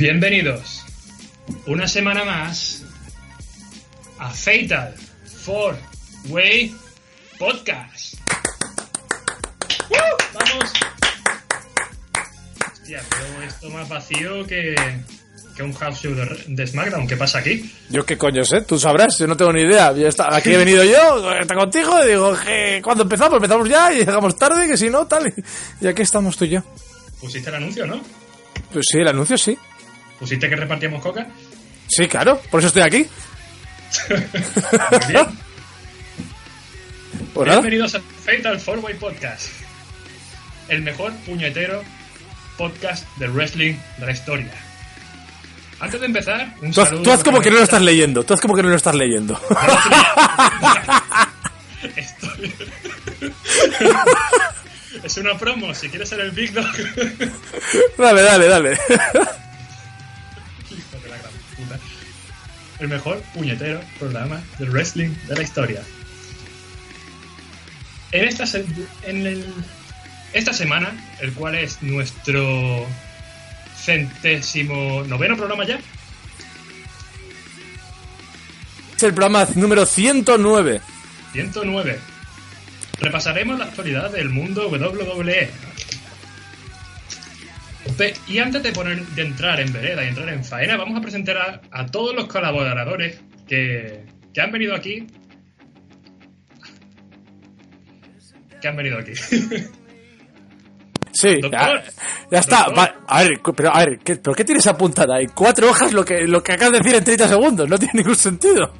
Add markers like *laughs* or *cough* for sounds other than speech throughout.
Bienvenidos una semana más a Fatal Four Way Podcast. ¡Uh! ¡Vamos! Hostia, pero esto más vacío que, que un house show de, de SmackDown. ¿Qué pasa aquí? Yo qué coño sé, tú sabrás, yo no tengo ni idea. Está- aquí he venido yo, está contigo, y digo, que cuando empezamos, empezamos ya y llegamos tarde, que si no, tal. Y, y aquí estamos tú y yo. Pusiste el anuncio, ¿no? Pues sí, el anuncio sí. ¿Pusiste que repartíamos coca? Sí, claro, por eso estoy aquí. Muy bien. Pues. Bienvenidos a Fatal Four Way Podcast. El mejor puñetero podcast de wrestling de la historia. Antes de empezar, un Tú saludo. tú haz como que no lo estás leyendo, tú haz como que no lo estás leyendo. *laughs* Estoy- es una promo, si quieres ser el Big Dog. dale, dale, dale. El mejor puñetero programa del wrestling de la historia. En esta, se- en el- esta semana, el cual es nuestro centésimo noveno programa ya, Es el programa número 109. 109. Repasaremos la actualidad del mundo WWE. Y antes de, entrar en vereda y entrar en faena, vamos a presentar a, a todos los colaboradores que, que han venido aquí. Que han venido aquí. *laughs* Sí, ya, ya está. Va- a ver, pero a ver, ¿qué, ¿pero qué tienes apuntada ahí? Cuatro hojas lo que, lo que acabas de decir en 30 segundos, no tiene ningún sentido.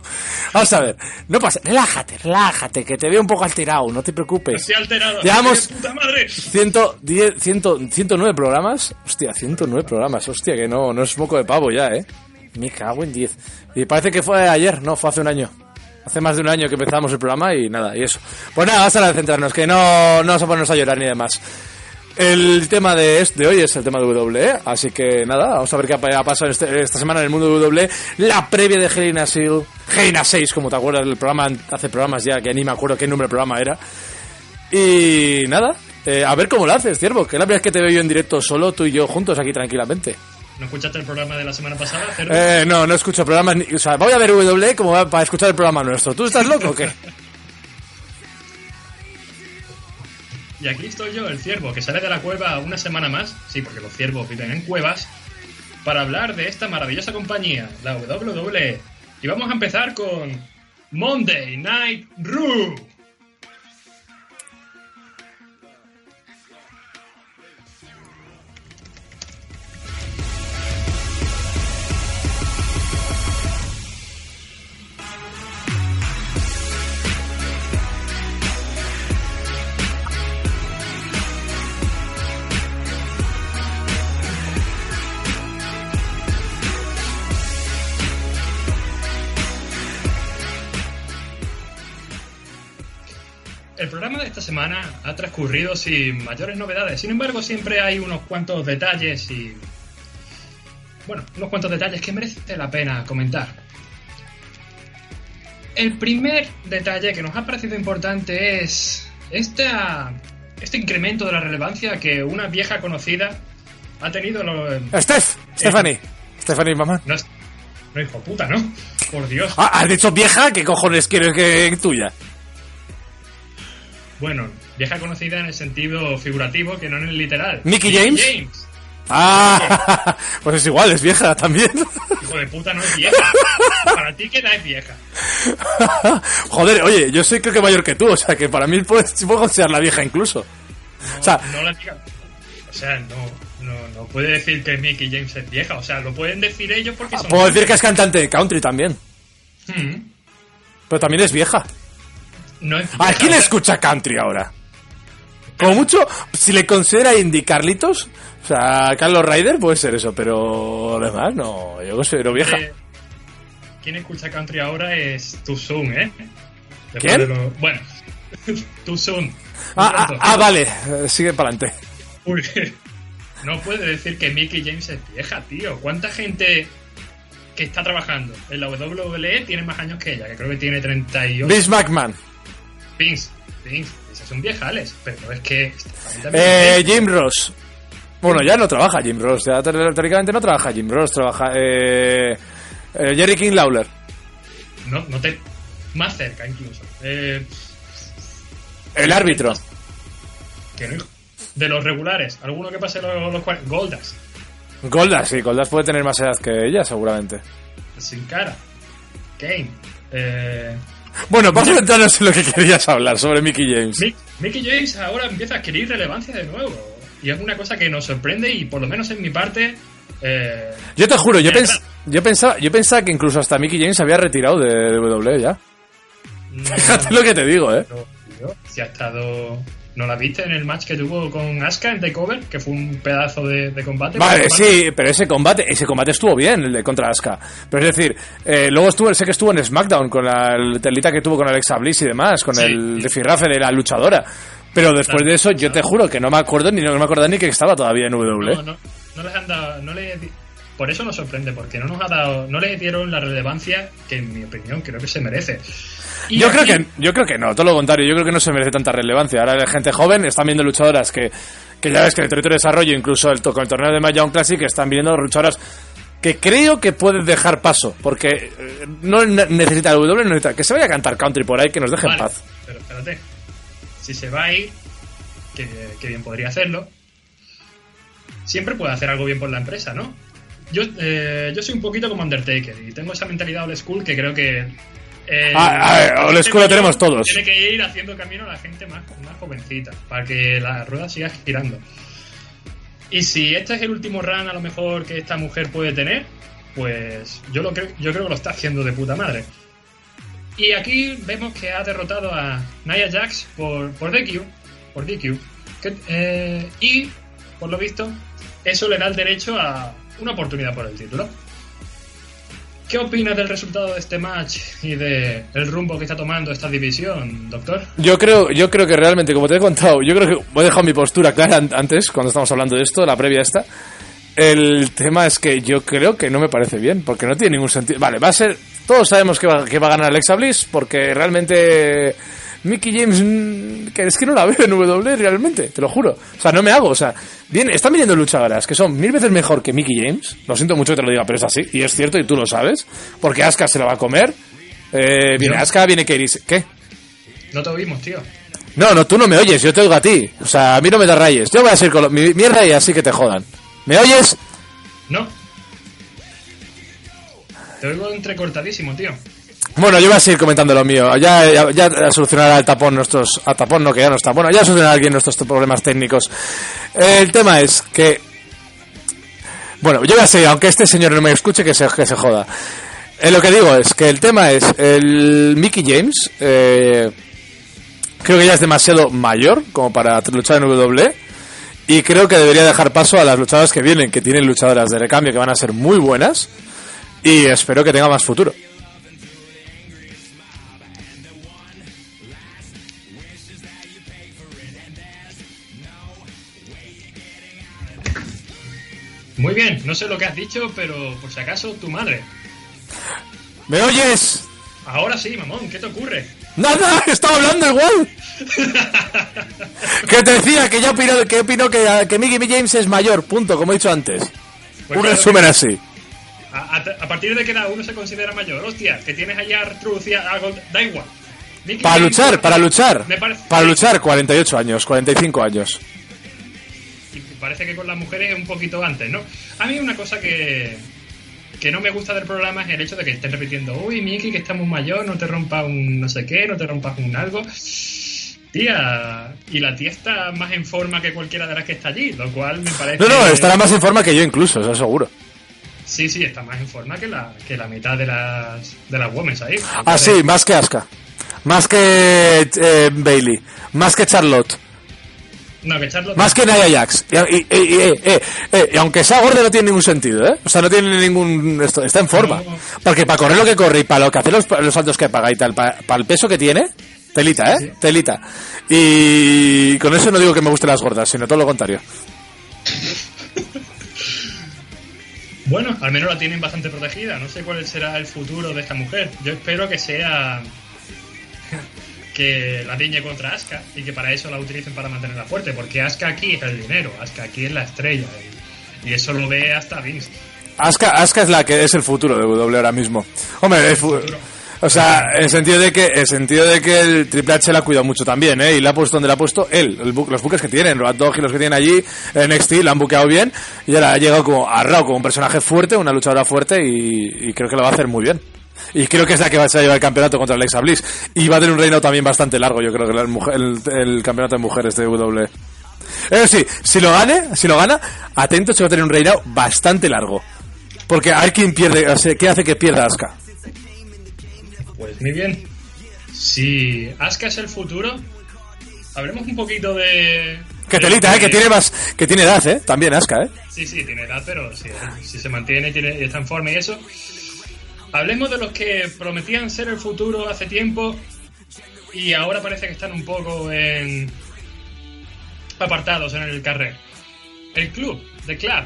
Vamos a ver, no pasa, relájate, relájate, que te veo un poco alterado, no te preocupes. Estoy alterado. Llevamos- ¡De puta madre! 110, 100, 109 programas. Hostia, 109 programas. Hostia, que no, no es moco de pavo ya, ¿eh? Me cago en 10. Y parece que fue ayer, no, fue hace un año. Hace más de un año que empezamos el programa y nada, y eso. Pues nada, vamos a centrarnos, que no, no vamos a ponernos a llorar ni demás. El tema de, de hoy es el tema de WWE, así que nada, vamos a ver qué ha pasado este- esta semana en el mundo de WWE. La previa de Hell in a Seal, Hell in a 6, como te acuerdas del programa, hace programas ya que ni me acuerdo qué número de programa era. Y nada, eh, a ver cómo lo haces, ciervo, que es la primera vez que te veo yo en directo solo, tú y yo juntos aquí tranquilamente. ¿No escuchaste el programa de la semana pasada? Cerdo? Eh, no, no escucho programas, ni- o sea, voy a ver WWE como para escuchar el programa nuestro. ¿Tú estás loco o qué? *laughs* Y aquí estoy yo, el ciervo, que sale de la cueva una semana más, sí, porque los ciervos viven en cuevas, para hablar de esta maravillosa compañía, la WWE. Y vamos a empezar con Monday Night Raw. Transcurrido sin mayores novedades. Sin embargo, siempre hay unos cuantos detalles y. Bueno, unos cuantos detalles que merece la pena comentar. El primer detalle que nos ha parecido importante es esta, este incremento de la relevancia que una vieja conocida ha tenido. lo- Steph, Stephanie. Stephanie McMahon. No es. No, hijo puta, ¿no? Por Dios. Ah, ¿has dicho vieja? ¿Qué cojones quieres que tuya? Bueno, vieja conocida en el sentido figurativo, que no en el literal. ¿Mickey James? Ah, *laughs* pues es igual, es vieja también. *laughs* Hijo de puta, no es vieja. *laughs* Para ti, ¿qué edad es vieja? Joder, oye, yo soy creo que mayor que tú, o sea que para mí puedes, puedo considerar la vieja incluso. No, O sea- no la diga. O sea, no, no, no puede decir que Mickey James es vieja. O sea, lo pueden decir ellos porque son. Puedo decir que es cantante de country también, Hmm, pero también es vieja. No es ¿A vieja, quién o sea, escucha country ahora? Como mucho, si le considera Indy Carlitos, o sea, Carlos Ryder puede ser eso, pero además no, yo considero vieja. eh, ¿Quién escucha country ahora es Too Soon, eh? Después ¿Quién? lo- Bueno, *laughs* Too Soon. Ah, ah, ah, vale, sigue para adelante. Uy, *laughs* no puede decir que Mickey James es vieja, tío. ¿Cuánta gente que está trabajando en la WWE tiene más años que ella? Que creo que tiene 38. Vince McMahon. Vince, Esos son viejales, pero es que... Eh, Jim Ross. Bueno, ya no trabaja Jim Ross, ya teóricamente no trabaja Jim Ross, trabaja eh, eh, Jerry King Lawler. no, no te... Más cerca incluso. Eh, El árbitro. de los regulares, alguno que pase los, los Goldas, Goldas, sí, Goldas puede tener más edad que ella, seguramente. sin cara. Kane. Eh, Bueno, vamos a centrarnos en lo que querías hablar sobre Mickey James. Mick- Mickey James ahora empieza a adquirir relevancia de nuevo. Y es una cosa que nos sorprende y por lo menos en mi parte... eh, Yo te juro, yo, Mira, pens- yo, pensaba, yo pensaba que incluso hasta Mickey James se había retirado de, de WWE ya. no- *laughs* Fíjate lo que te digo, eh. no, tío, si ha estado... ¿No la viste en el match que tuvo con Asuka en Takeover? Que fue un pedazo de, de combate. Vale, sí, pero ese combate, ese combate estuvo bien, el de contra Asuka. Pero es decir, eh, luego estuvo, sé que estuvo en SmackDown con la el telita que tuvo con Alexa Bliss y demás, con Sí. el rifirrafe de la luchadora. Pero después Claro, de eso, yo te juro que no me acuerdo ni no me acuerdo ni que estaba todavía en WWE. No, no, no les han dado... No le, di- por eso nos sorprende, porque no nos ha dado... No le dieron la relevancia que, en mi opinión, creo que se merece. Y Yo creo que yo creo que no, todo lo contrario, yo creo que no se merece tanta relevancia. Ahora la gente joven están viendo luchadoras que, que ya ves que en el territorio de desarrollo, incluso el, con el torneo de Mahjong Classic, están viendo luchadoras que creo que pueden dejar paso, porque eh, no ne- necesita el W, no necesita que se vaya a cantar country por ahí, que nos deje en paz. Pero espérate. Si se va a ir, que, que bien podría hacerlo, siempre puede hacer algo bien por la empresa, ¿no? Yo, eh, yo soy un poquito como Undertaker y tengo esa mentalidad old school que creo que. eh, Ah, a ver, la old school lo tenemos todos. Tiene que ir haciendo camino a la gente más, más jovencita para que la rueda siga girando. Y si este es el último run, a lo mejor que esta mujer puede tener, pues yo, lo creo, yo creo que lo está haciendo de puta madre. Y aquí vemos que ha derrotado a Nia Jax por, por DQ. Por DQ. Que, eh, y, por lo visto, eso le da el derecho a una oportunidad por el título. ¿Qué opinas del resultado de este match y de rumbo que está tomando esta división, doctor? Yo creo, yo creo que realmente, como te he contado, yo creo que he dejado mi postura clara an- antes, cuando estamos hablando de esto, la previa esta. El tema es que yo creo que no me parece bien, porque no tiene ningún sentido. Vale, va a ser. Todos sabemos que va, que va a ganar Alexa Bliss, porque realmente. Mickey James, mm, que es que no la veo en W realmente, te lo juro. O sea, no me hago, o sea, viene, están viniendo luchadoras que son mil veces mejor que Mickey James. Lo siento mucho que te lo diga, pero es así, y es cierto, y tú lo sabes, porque Asuka se la va a comer. Eh, viene Yo- Asuka, viene Kairi. ¿Qué? No te oímos, tío. No, no, tú no me oyes, yo te oigo a ti. O sea, a mí no me da rayes. Yo voy a seguir con lo- mi mierda y así que te jodan. ¿Me oyes? No. Te oigo entrecortadísimo, tío. Bueno, yo voy a seguir comentando lo mío. Ya, ya, solucionará el tapón nuestros... A tapón no, que ya no está. Bueno, ya solucionará alguien nuestros problemas técnicos. El tema es que... Bueno, yo voy a seguir, aunque este señor no me escuche, que se, que se joda. Eh, lo que digo es que el tema es el Mickey James. eh, creo que ya es demasiado mayor como para luchar en WWE. Y creo que debería dejar paso a las luchadoras que vienen, que tienen luchadoras de recambio que van a ser muy buenas. Y espero que tenga más futuro. Muy bien, no sé lo que has dicho, pero por si acaso, tu madre. ¿Me oyes? Ahora sí, mamón, ¿qué te ocurre? Nada, estaba hablando igual. *laughs* que te decía que yo opino que, opino que, que Mickey James es mayor, punto, como he dicho antes. Pues Un claro resumen así. a, a partir de qué edad uno se considera mayor. Hostia, que tienes allá a Artruth y a Gold- da igual. Mickey Para James, luchar, para luchar. Me parece- Para luchar, 48 años, 45 años. Parece que con las mujeres es un poquito antes, ¿no? A mí una cosa que, que no me gusta del programa es el hecho de que estén repitiendo, uy, Miki, que estamos mayor, no te rompas un no sé qué, no te rompas un algo. Tía, y la tía está más en forma que cualquiera de las que está allí, lo cual me parece... No, no, estará más en forma que yo incluso, eso seguro. Sí, sí, está más en forma que la, que la mitad de las, de las women ahí. Ah, sí, más que Asuka. Más que eh, Bailey. Más que Charlotte. No, que Charlotte... Más que Nia Jax. Y, y- y- y- eh, eh, eh, y aunque sea gorda no tiene ningún sentido, ¿eh? O sea, no tiene ningún... esto- está en forma. Porque para correr lo que corre y para lo que hace los, los saltos que paga y tal, para, el peso que tiene, telita, ¿eh? Sí. Telita. Y con eso no digo que me gusten las gordas, sino todo lo contrario. Bueno, al menos la tienen bastante protegida. No sé cuál será el futuro de esta mujer. Yo espero que sea que la riñe contra Asuka y que para eso la utilicen para mantenerla fuerte, porque Asuka aquí es el dinero, Asuka aquí es la estrella y, y eso lo ve hasta Vince. Asuka, Asuka es la que es el futuro de W ahora mismo. Hombre, es o sea, en el sentido de que el sentido de que el Triple H la ha cuidado mucho también, ¿eh? Y la ha puesto donde la ha puesto él, el bu- los buques que tienen, los Dog y los que tienen allí, en NXT la han buqueado bien y ahora ha llegado como a Raw como un personaje fuerte, una luchadora fuerte y, y creo que lo va a hacer muy bien. Y creo que es la que va a llevar el campeonato contra Alexa Bliss. Y va a tener un reinado también bastante largo, yo creo que el, el campeonato de mujeres de W. Eso sí, si lo gane, si lo gana, atento, se va a tener un reinado bastante largo. Porque a ver quién pierde, o sea, ¿qué hace que pierda Asuka? Pues muy bien. Si Asuka es el futuro, hablemos un poquito de... Que de- telita, eh, que tiene más, que tiene edad, eh, también Asuka, eh. Sí, sí, tiene edad, pero si, si se mantiene tiene, y está en forma y eso. Hablemos de los que prometían ser el futuro hace tiempo y ahora parece que están un poco en apartados en el carrer. El club, The Club.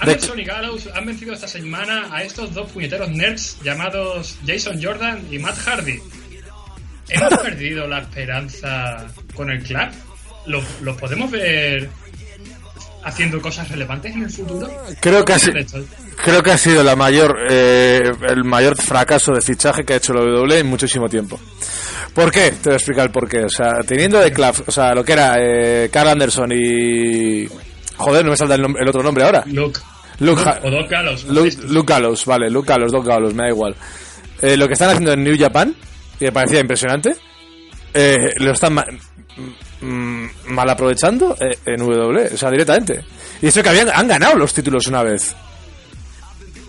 Anderson y Gallows han vencido esta semana a estos dos puñeteros nerds llamados Jason Jordan y Matt Hardy. ¿Hemos *laughs* perdido la esperanza con el club? ¿Los, los podemos ver haciendo cosas relevantes en el futuro? Creo que ha, si- De hecho, creo que ha sido la mayor, eh, el mayor fracaso de fichaje que ha hecho la WWE en muchísimo tiempo. ¿Por qué? Te voy a explicar el por qué. O sea, teniendo de Club, o sea, lo que era eh, Carl Anderson y... Joder, no me salta el, el otro nombre ahora. Luke. Luke, O Doc Gallows. Luke, Luke Gallows, vale, Luke Gallows, Doc Gallows, me da igual. Eh, lo que están haciendo en New Japan, que me parecía impresionante, eh, lo están mm, mal aprovechando eh, en W, o sea, directamente. Y eso que habían, han ganado los títulos una vez.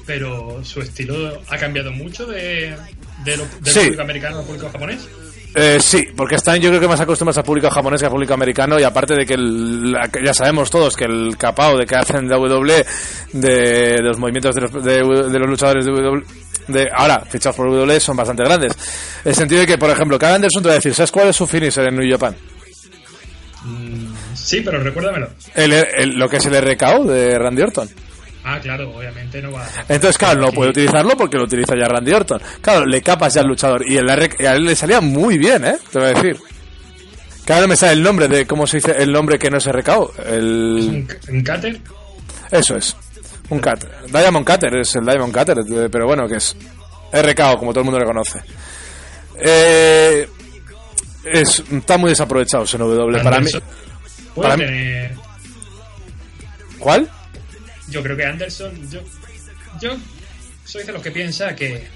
Pero su estilo ha cambiado mucho de, de lo- Sí. público americano al público japonés. Eh, sí, porque están yo creo que más acostumbrados al público japonés que al público americano y aparte de que, el- la- ya sabemos todos que el capao de que hacen de W de, de los movimientos de los, de, de los luchadores de W de ahora fichados por W son bastante grandes. El sentido de que, por ejemplo, Carl Anderson te va a decir, ¿sabes cuál es su finisher en New Japan? Sí, pero recuérdamelo. El, el- lo que es el RKO de Randy Orton. Ah, claro, obviamente no va a... Entonces, claro, no puede utilizarlo porque lo utiliza ya Randy Orton. Claro, le capas ya al luchador. Y el R a él le salía muy bien, ¿eh? Te voy a decir. Claro, no me sale el nombre de cómo se dice el nombre que no es RKO. El... Un, un cutter. Eso es. Un cutter. Diamond Cutter es el Diamond Cutter, eh, pero bueno, que es RKO, como todo el mundo le conoce. Eh, es, está muy desaprovechado en W. Para mí, para mí- ¿Cuál? Yo creo que Anderson... Yo, yo soy de los que piensa que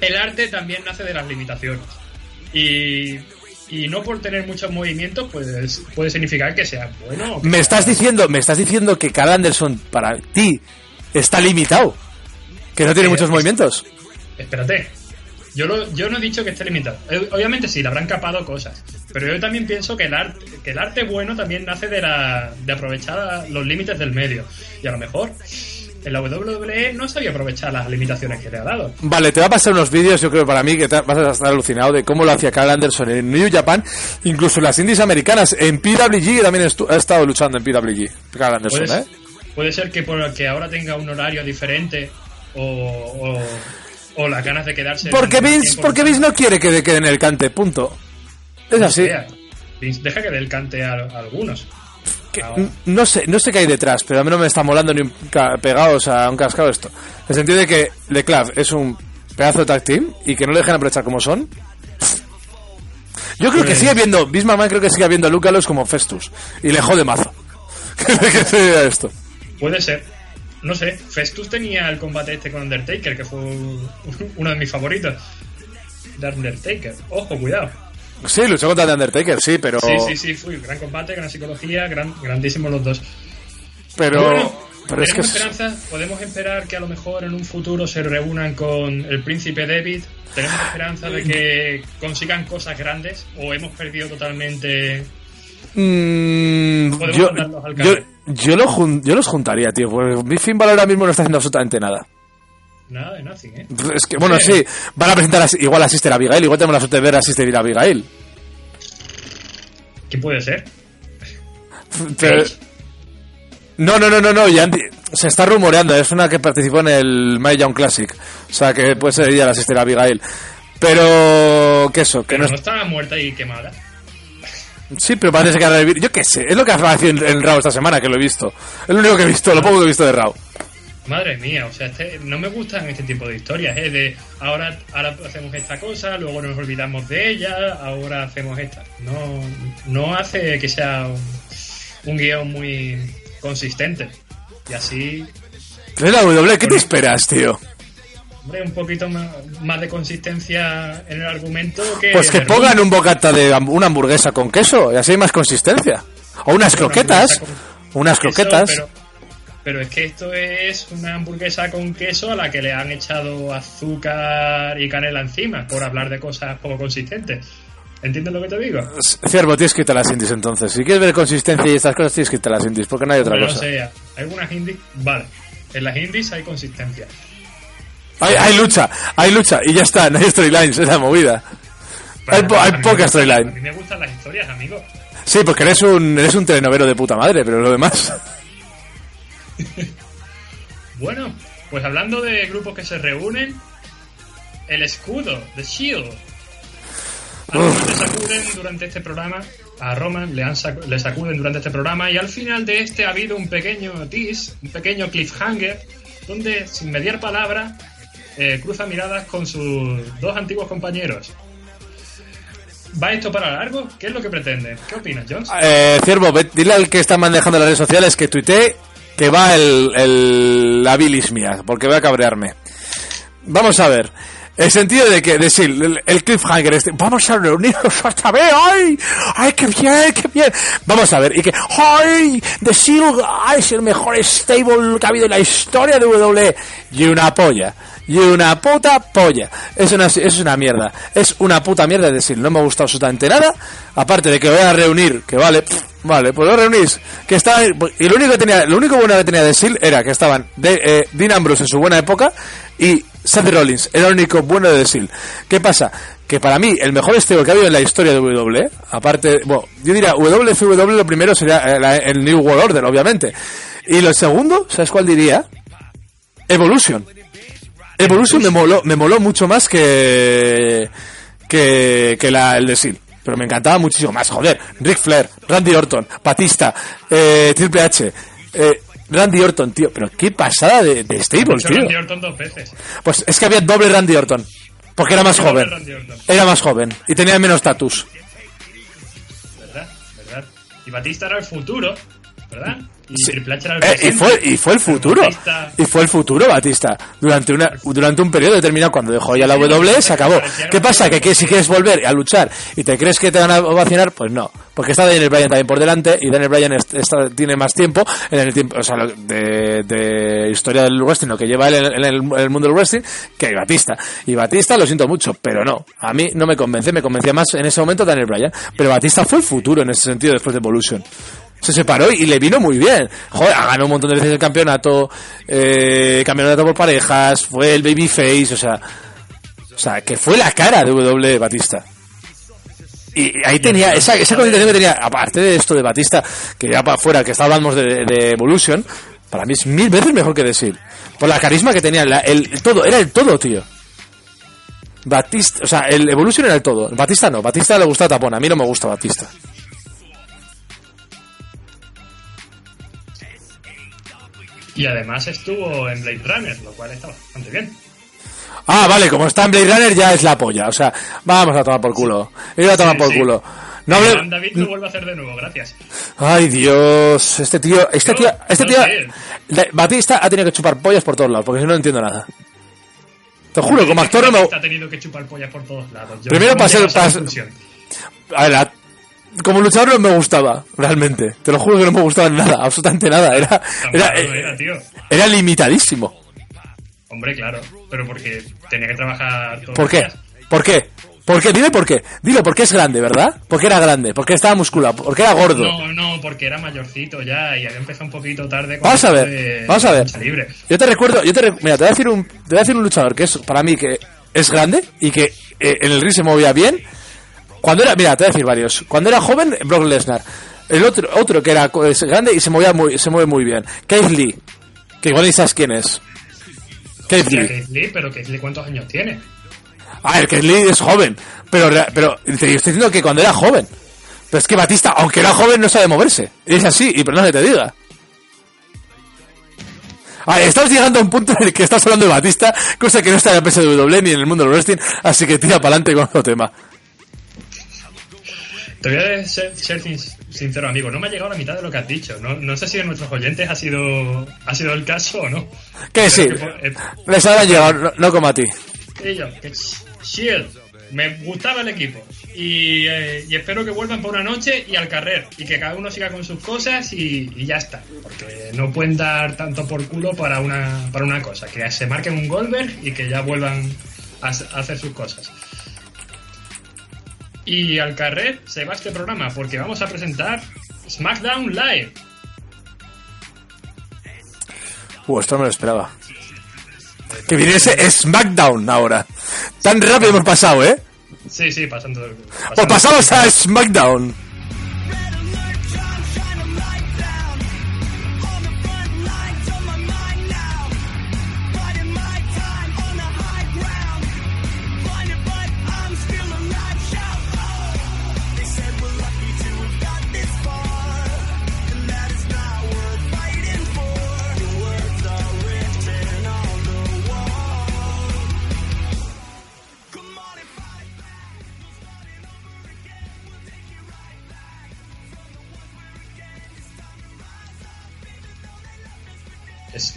el arte también nace de las limitaciones. Y, y no por tener muchos movimientos pues, puede significar que sea bueno. que Me estás diciendo, me estás diciendo que Carl Anderson para ti está limitado. Que no tiene Eh, muchos movimientos. Espérate. Yo, lo- yo no he dicho que esté limitado. Eh, Obviamente sí, le habrán capado cosas. Pero yo también pienso que el arte, que el arte bueno también nace de, la, de aprovechar los límites del medio. Y a lo mejor en la WWE no sabía aprovechar las limitaciones que le ha dado. Vale, te va a pasar unos vídeos, yo creo, para mí, que te vas a estar alucinado de cómo lo hacía Carl Anderson en New Japan, incluso en las indies americanas, en PWG también estu- ha estado luchando en PWG, Carl Anderson, ¿eh? puede ser que porque ahora tenga un horario diferente o, o, o las ganas de quedarse. Porque Vince, porque Vince no quiere que quede en el cante, punto. Es así. sea. Vince deja que dé el cante a, a algunos. que no sé, no sé qué hay detrás, pero a mí no me está molando ni un pegados a un cascado esto. En el sentido de que Leclav es un pedazo de tag team y que no le dejan aprovechar como son. Yo creo que sigue viendo, Bismarck creo que sigue viendo a Lucalos como Festus y le jode mazo. *laughs* que esto. Puede ser. No sé, Festus tenía el combate este con Undertaker, que fue uno de mis favoritos. De Undertaker. Ojo, cuidado. Sí, luchó contra The Undertaker, sí, pero Sí, sí, sí, fue gran combate, gran psicología, gran, grandísimos los dos. pero Bueno, pero es que ¿tenemos es- esperanza? ¿Podemos esperar que a lo mejor en un futuro se reúnan con el príncipe David? ¿Tenemos esperanza de que consigan cosas grandes? ¿O hemos perdido totalmente Mm, Podemos yo, mandarlos al yo. Yo, lo jun- yo los juntaría, tío. Porque mi Finn Balor ahora mismo no está haciendo absolutamente nada. nada de nothing, eh? Es que, bueno, sí, van a presentar a- igual a Sister Abigail. Igual tenemos la suerte de ver a Sister Abigail. ¿Qué puede ser? Pero- no, no, no, no, no. Ya se está rumoreando. Es una que participó en el My Young Classic. O sea, que puede ser ella la Sister Abigail. Pero, que eso, que Pero no no es- estaba muerta y quemada. Sí, pero parece que va a revivir. Yo qué sé, es lo que ha en, en Raw esta semana, que lo he visto. Es lo único que he visto, lo poco que he visto de Raw. Madre mía, o sea, este- no me gustan este tipo de historias, ¿eh? De ahora, ahora hacemos esta cosa, luego nos olvidamos de ella, ahora hacemos esta. No, no hace que sea un, un guion muy consistente. Y así, Es la W, ¿qué te esperas, tío? Hombre, un poquito más, de consistencia en el argumento que. Pues que pongan un bocata de una hamburguesa con queso y así hay más consistencia. O unas Una croquetas. Unas queso, croquetas. pero, pero es que esto es una hamburguesa con queso a la que le han echado azúcar y canela encima, por hablar de cosas poco consistentes. ¿Entiendes lo que te digo? Ciervo, tienes que irte a las indies entonces. Si quieres ver consistencia y estas cosas, tienes que irte a las indies, porque no hay otra Bueno, no cosa. sé, algunas indies, vale. En las indies hay consistencia. Hay, hay lucha, hay lucha, y ya está, *laughs* no hay storylines, es la movida. Hay, po- hay A mí me poca gustan- storyline. A mí me gustan las historias, amigo. Sí, porque eres un, eres un telenovero de puta madre, pero lo demás. *laughs* Bueno, pues hablando de grupos que se reúnen, el escudo, The Shield. A Roman le sacuden durante este programa, a Roman le, han sac- le sacuden durante este programa y al final de este ha habido un pequeño tease, un pequeño cliffhanger, donde sin mediar palabra eh, cruza miradas con sus dos antiguos compañeros. ¿Va esto para largo? ¿Qué es lo que pretende? ¿Qué opinas, Jones? Eh, Ciervo, dile al que está manejando las redes sociales que tuitee que va el, el, la bilis mía, porque voy a cabrearme. Vamos a ver. El sentido de que, decir, el, el cliffhanger este, vamos a reunirnos otra vez, ¡ay! ¡Ay, qué bien, qué bien! Vamos a ver, y que, ¡ay! The ay, es el mejor stable que ha habido en la historia de WWE. Y una polla. Y una puta polla. Es una, es una mierda. Es una puta mierda de Seal. No me ha gustado absolutamente nada. Aparte de que voy a reunir, que vale, pff, vale, pues lo reunís. Que está, y lo único que tenía, lo único bueno que tenía de Seal era que estaban de, eh, Dean Ambrose en su buena época y Seth Rollins era el único bueno de Seal. ¿Qué pasa? Que para mí el mejor estilo que ha habido en la historia de WWE, aparte, bueno, yo diría WCW lo primero sería eh, la- el New World Order, obviamente. Y lo segundo, ¿sabes cuál diría? Evolution. Evolution me moló, me moló mucho más que que, que la, el de Seal. Pero me encantaba muchísimo más. Joder, Ric Flair, Randy Orton, Batista, eh, Triple H, eh, Randy Orton, tío. Pero qué pasada de, de stable, Hecho tío. Randy Orton dos veces. Pues es que había doble Randy Orton. Porque era más joven. Era más joven. Y tenía menos status. ¿Verdad? ¿Verdad? Y Batista era el futuro, ¿verdad? Y Sí. Eh, y fue y fue el futuro. Batista- y fue el futuro Batista. Durante una durante un periodo determinado cuando dejó ya la W se acabó. qué pasa que, que si quieres volver a luchar y te crees que te van a ovacionar pues no. Porque está Daniel Bryan también por delante y Daniel Bryan est- está- tiene más tiempo en el tiempo o sea de, de historia del wrestling lo que lleva él en, en el, en el mundo del wrestling que Batista. Y Batista lo siento mucho pero no. A mí no me convence me convencía más en ese momento Daniel Bryan. Pero Batista fue el futuro en ese sentido después de Evolution se separó y le vino muy bien. Joder, ganó un montón de veces el campeonato, eh, campeonato por parejas, fue el babyface, o sea, o sea, que fue la cara de W Batista. Y ahí tenía, esa, esa condición que tenía, aparte de esto de Batista, que ya para afuera, que estábamos de, de Evolution, para mí es mil veces mejor que decir. Por la carisma que tenía, el, el todo, era el todo, tío. Batista, o sea, el Evolution era el todo. Batista no, Batista le gusta tapón, a mí no me gusta Batista. Y además estuvo en Blade Runner, lo cual está bastante bien. Ah, vale, como está en Blade Runner ya es la polla. O sea, vamos a tomar por culo. Iba a tomar Sí, por sí. culo. No hable- David lo vuelve a hacer de nuevo, gracias. Ay, Dios. Este tío, este tío, este tío. Batista ha tenido que chupar pollas por todos lados, porque si no no entiendo nada. Te juro, como actor no me. Está tenido que chupar pollas por todos lados. Yo Primero para ser- a para- ver, como luchador no me gustaba, realmente. Te lo juro que no me gustaba nada, absolutamente nada. Era, era, eh, era, tío. era limitadísimo. Hombre, claro, pero porque tenía que trabajar todos ¿Por qué? días. ¿Por qué? ¿Por qué? Dime por qué. Dilo, porque es grande, ¿verdad? Porque era grande, porque estaba musculado, porque era gordo. No, no, porque era mayorcito ya y había empezado un poquito tarde. Vamos a ver, de vamos a ver. libre. Yo te recuerdo, yo te re- mira, te voy a decir un, te voy a decir un luchador que es para mí que es grande y que eh, en el ring se movía bien. Cuando era, mira, te voy a decir varios. Cuando era joven, Brock Lesnar. El otro, otro que era grande y se movía muy, se mueve muy bien. Keith Lee. Que igual ni sabes quién es. Keith Lee. Keith Lee, pero Keith Lee, ¿cuántos años tiene? A ver, Keith Lee es joven. Pero, pero te estoy diciendo que cuando era joven. Pero es que Batista, aunque era joven, no sabe moverse. Es así, y perdón que te diga. Ah, estás llegando a un punto en el que estás hablando de Batista, cosa que no está en la PSW ni en el mundo del wrestling, así que tira para adelante con otro tema. Te voy a ser, ser sin- sincero, amigo. No me ha llegado la mitad de lo que has dicho. No, no sé si en nuestros oyentes ha sido, ha sido el caso o no. Que sí, que, eh, les habrán llegado, no, no como a ti. y yo, que Shield, me gustaba el equipo. Y, eh, y espero que vuelvan por una noche y al carrer. Y que cada uno siga con sus cosas y, y ya está. Porque no pueden dar tanto por culo para una, para una cosa. Que se marquen un Goldberg y que ya vuelvan a hacer sus cosas. Y al carrer se va este programa porque vamos a presentar SmackDown Live. Uh, esto no me lo esperaba. Que viniese SmackDown ahora. Tan rápido hemos pasado, ¿eh? Sí, sí, pasando. Pues pasamos a SmackDown.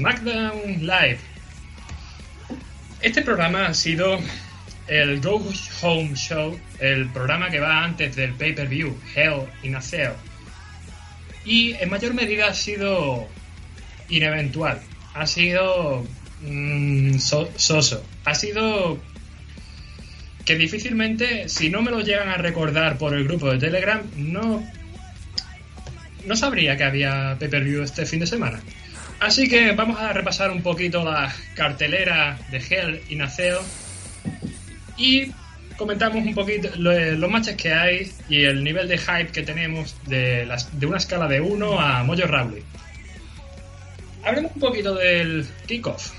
SmackDown Live. Este programa ha sido el Go Home Show, el programa que va antes del pay-per-view Hell in a Cell. Y en mayor medida ha sido ineventual, ha sido mm, so- soso, ha sido que difícilmente, si no me lo llegan a recordar por el grupo de Telegram, no, no sabría que había pay-per-view este fin de semana. Así que vamos a repasar un poquito la cartelera de Hell y Naceo y comentamos un poquito lo- los matches que hay y el nivel de hype que tenemos de, una escala de 1 a Mojo Rawley. Hablemos un poquito del kickoff.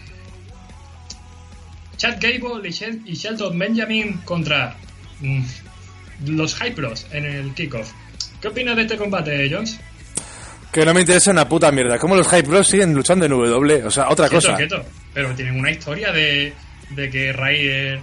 Chad Gable y, Shel- y Shelton Benjamin contra mm, los Hypros en el kickoff. ¿Qué opinas de este combate, Jones? Que no me interesa una puta mierda. ¿Cómo los Hype Bros siguen luchando en W? O sea, otra Quieto, cosa. quieto. Pero tienen una historia de, de que Ryder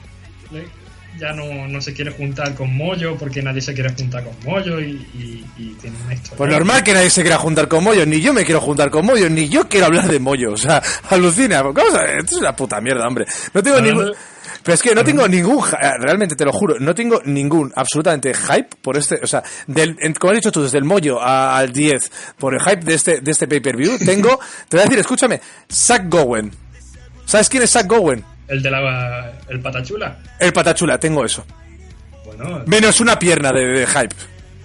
le- ya no, no se quiere juntar con Moyo porque nadie se quiere juntar con Moyo y, y, y tienen una historia. Pues normal que nadie se quiera juntar con Moyo, ni yo me quiero juntar con Moyo, ni yo quiero hablar de Moyo. O sea, alucina. ¿Cómo se- Esto es una puta mierda, hombre. No tengo ningún... Pero es que no tengo ningún, eh, realmente te lo juro, no tengo ningún absolutamente hype por este, o sea, del, como has dicho tú, desde el a- al 10, por el hype de este, de este pay-per-view, tengo, *laughs* te voy a decir, escúchame, Zack Gowen. ¿Sabes quién es Zack Gowen? El de la. El patachula. El patachula, tengo eso. Bueno, Menos una pierna de, de hype.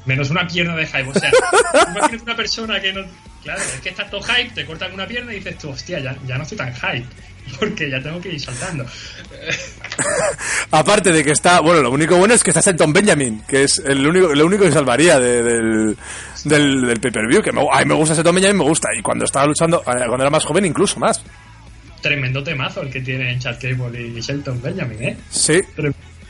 menos una pierna de hype. O sea, *laughs* imagínate una persona que no. Claro, es que estás todo hype, te cortan una pierna y dices tú, hostia, ya, ya no estoy tan hype. *laughs* Porque ya tengo que ir saltando. *laughs* Aparte de que está, bueno, lo único bueno es que está Shelton Benjamin, que es el único, lo único que salvaría de- del, del, del pay-per-view, que me, ay, me gusta Shelton Benjamin, me gusta, y cuando estaba luchando, eh, cuando era más joven incluso más. Tremendo temazo el que tienen Chad Cable y Shelton Benjamin, ¿eh? Sí,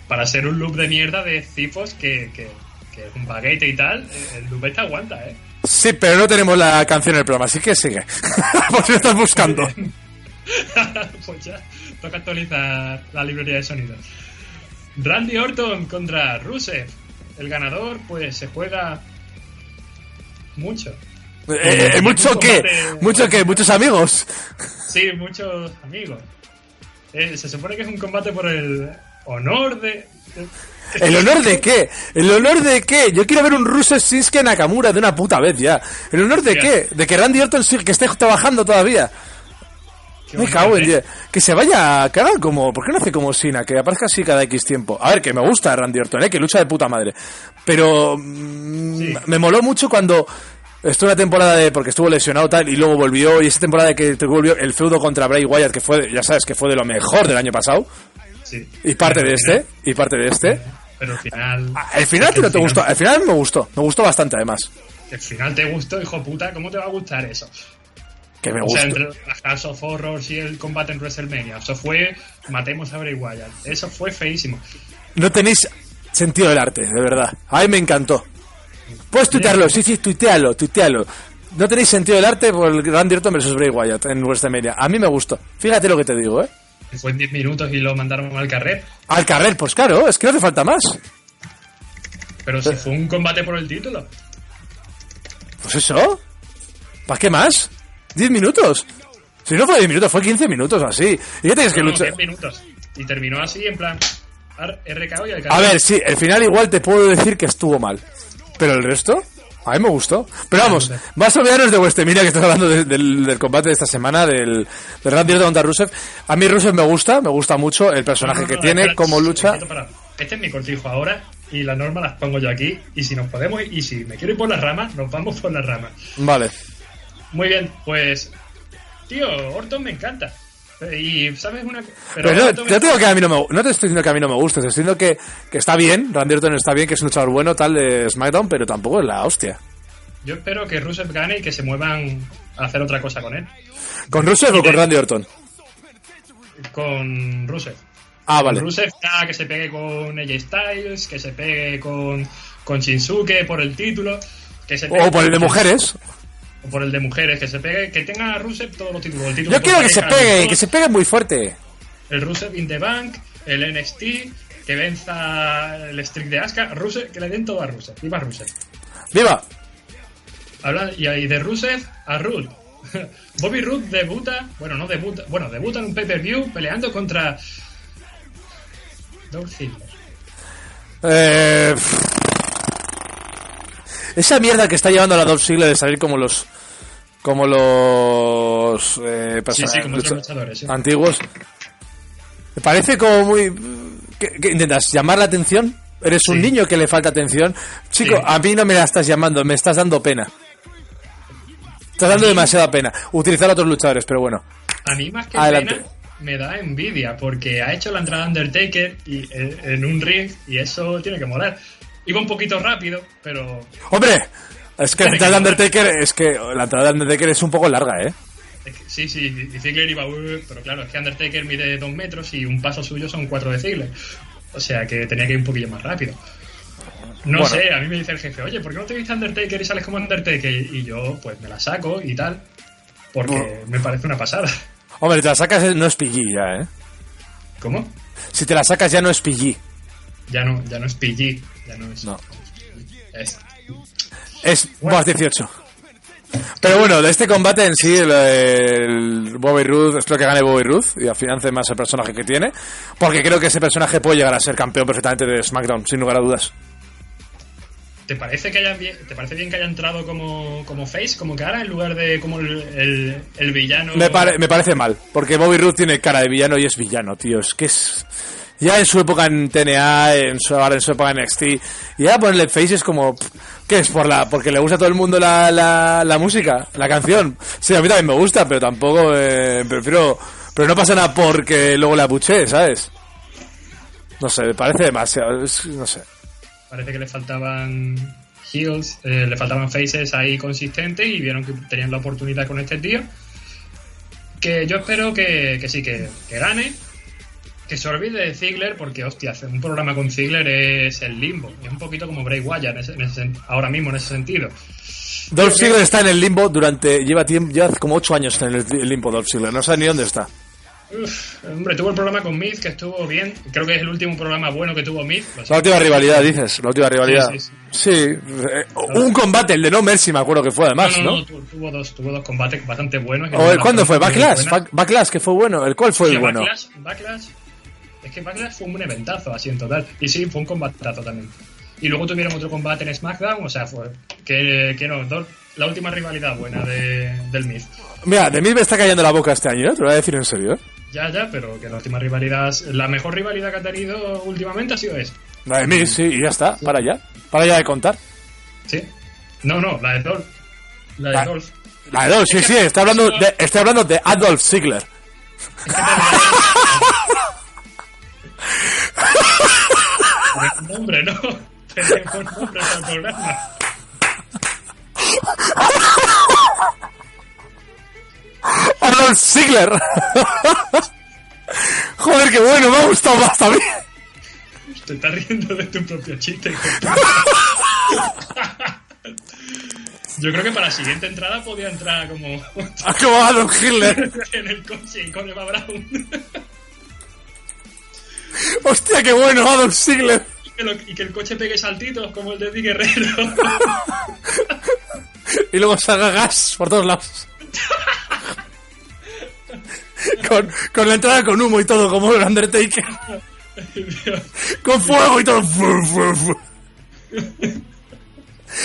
para ser un loop de mierda de cifos que, que, que es un paquete y tal, el loop este aguanta, ¿eh? Sí, pero no tenemos la canción en el programa, así que sigue. Por si lo estás buscando. *laughs* pues ya, toca actualizar la librería de sonido. Randy Orton contra Rusev. El ganador, pues se juega mucho. Eh, ¿Mucho qué? ¿Mucho qué? ¿Muchos amigos? Sí, muchos amigos. Eh, se supone que es un combate por el honor de. ¿El honor de qué? ¿El honor de qué? Yo quiero ver un Rusev Shinsuke Nakamura de una puta vez ya. ¿El honor de qué? ¿De que Randy Orton sí, que esté trabajando todavía? Me cago en diez. Que se vaya, haga como, ¿por qué no hace como Sina? Que aparezca así cada X tiempo. A ver, que me gusta Randy Orton, ¿eh? que lucha de puta madre. Pero mm, me moló mucho cuando estuvo una temporada de, porque estuvo lesionado tal, y luego volvió, y esa temporada de que volvió el feudo contra Bray Wyatt, que fue, ya sabes, que fue de lo mejor del año pasado. Sí. Y parte de este, y parte de este. Pero al final. Ah, El final no te gustó, al final me gustó, me gustó bastante además. El final te gustó, hijo puta, ¿cómo te va a gustar eso? Que me O sea, entre House of Horrors y el combate en WrestleMania. Eso fue. Matemos a Bray Wyatt. Eso fue feísimo. No tenéis sentido del arte, de verdad. A mí me encantó. Puedes tuitearlo, sí, sí, tuitealo, tuitealo. No tenéis sentido del arte por el Randy Orton versus Bray Wyatt en WrestleMania. A mí me gustó. Fíjate lo que te digo, ¿eh? Fue en 10 minutos y lo mandaron al carrer. Al carrer, pues claro, es que no hace falta más. Pero si fue un combate por el título. Pues eso. ¿Para qué más? ¿10 minutos? Si no fue 10 minutos, fue 15 minutos así. ¿Y qué tienes que No, luchar? 10 minutos. Y terminó así, en plan. RKO y al A ver, sí, el final igual te puedo decir que estuvo mal. Pero el resto, a mí me gustó. Pero vamos, vas a olvidarnos de WrestleMania que estás hablando de- del, del combate de esta semana, del, del Randy contra Rusev. A mí Rusev me gusta, me gusta mucho el personaje No, no, que tiene, espera, cómo lucha. para. Este es mi cortijo ahora y las normas las pongo yo aquí. Y si nos podemos, y si me quiero ir por las ramas, nos vamos por las ramas. Vale. Muy bien, pues. Tío, Orton me encanta. Y, ¿sabes una Pero no, Orton te digo que a mí no me, no te estoy diciendo que a mí no me gusta, te estoy diciendo que, que está bien, Randy Orton está bien, que es un luchador bueno, tal de SmackDown, pero tampoco es la hostia. Yo espero que Rusev gane y que se muevan a hacer otra cosa con él. ¿Con Rusev o con Randy Orton? Con Rusev. Ah, vale. Con Rusev ya que se pegue con AJ Styles, que se pegue con, con Shinsuke por el título. Que se pegue O por el de con- mujeres. O por el de mujeres, que se pegue, que tenga a Rusev todos los títulos. El título Yo quiero que se pegue, que se pegue muy fuerte. El Rusev in the Bank, el NXT, que venza el streak de Asuka. Rusev, que le den todo a Rusev. Viva Rusev. ¡Viva! Habla, y ahí de Rusev a Rude. *laughs* Bobby Roode debuta, bueno, no debuta, bueno, debuta en un pay-per-view peleando contra Dolph Ziggler. Eh, esa mierda que está llevando a la Dolph Ziggler de salir como los como los eh, Sí, sí, como lucha- otros luchadores. sí. antiguos me parece como muy ¿qué, qué intentas llamar la atención eres un niño que le falta atención chico a mí no me la estás llamando me estás dando pena estás dando demasiada pena utilizar a otros luchadores pero bueno A mí más que Adelante. pena me da envidia porque ha hecho la entrada Undertaker y, eh, en un ring y eso tiene que molar. Iba un poquito rápido, pero hombre es que la entrada de Undertaker es que la entrada de Undertaker es un poco larga eh es que- sí, sí, y Ziggler iba, pero claro, es que Undertaker mide dos metros y un paso suyo son cuatro de Ziggler. O sea que tenía que ir un poquillo más rápido. No Bueno. sé, a mí me dice el jefe, oye, ¿por qué no te viste Undertaker y sales como Undertaker? Y yo, pues me la saco y tal, porque me parece una pasada. hombre te la sacas eh, no es PG ya eh ¿Cómo? si te la sacas ya no es PG Ya no, ya no es PG, ya no es. No. es- Es más 18. Pero bueno, de este combate en sí, el, el Bobby Roode, espero que gane Bobby Roode y afiance más el personaje que tiene, porque creo que ese personaje puede llegar a ser campeón perfectamente de SmackDown, sin lugar a dudas. ¿Te parece que haya bien, te parece bien que haya entrado como, como face, como cara, en lugar de como el, el, el villano? Me, pare- me parece mal, porque Bobby Roode tiene cara de villano y es villano, tío. Es que es. Ya en su época en TNA, en su, ahora en su época en NXT, y ponerle face es como. ¿Qué es? ¿Por la, ¿Porque le gusta a todo el mundo la, la, la música, la canción? Sí, a mí también me gusta, pero tampoco. Eh, prefiero. Pero no pasa nada porque luego la abuché, ¿sabes? No sé, me parece demasiado. no sé. Parece que le faltaban heels, eh, le faltaban faces ahí consistentes y vieron que tenían la oportunidad con este tío. Que yo espero que, que sí, que gane. Que se olvide de Ziggler, porque, hostia, hacer un programa con Ziggler es el limbo. Es un poquito como Bray Wyatt en ese- en ese sen- ahora mismo en ese sentido. Dolph Ziggler está en el limbo durante. Lleva, tiempo, lleva como 8 años en el, limbo Dolph Ziggler. No sabe ni dónde está. Uf, hombre, tuvo el programa con Miz que estuvo bien. Creo que es el último programa bueno que tuvo Miz. La última rivalidad, dices. La última rivalidad. Sí, sí, Sí, eh, un combate, el de No Mercy, me acuerdo que fue además, no, ¿no? no, no, tu- tuvo dos, tuvo dos combates bastante buenos. O, ¿Cuándo fue? Backlash? Backlash. Back- Backlash, que fue bueno. ¿El cuál fue el bueno? Backlash, Backlash, es que Backlash fue un eventazo así en total. Y sí, fue un combatazo también. Y luego tuvieron otro combate en SmackDown, o sea, fue que, que no, dos- la última rivalidad buena de, del Miz. Mira, de mí me está callando la boca este año, ¿eh? Te lo voy a decir en serio, ¿eh? Ya, ya, pero que la última rivalidad, la mejor rivalidad que ha tenido últimamente ha sido esa. La de mí, sí, y ya está. Para ya. Para ya de contar. ¿Sí? No, no, la de Dolph. La de La- Dolph. La de Dolph, sí, sí. Estoy hablando de, estoy hablando de Adolf Ziggler. Nombre, ¿no? Tenemos nombre para el programa. Adolf Ziggler. Joder, qué bueno, me ha gustado más también. Te estás riendo de tu propio chiste. Yo creo que para la siguiente entrada podía entrar como Ah, Como Adolf Hitler. en el coche con Eva Brown. *laughs* Hostia, qué bueno, Adolf Ziggler. Y que, lo- y que el coche pegue saltitos como el de Eddie Guerrero. *laughs* Y luego salga gas por todos lados. *laughs* Con, con la entrada con humo y todo, como el Undertaker. Con fuego y todo.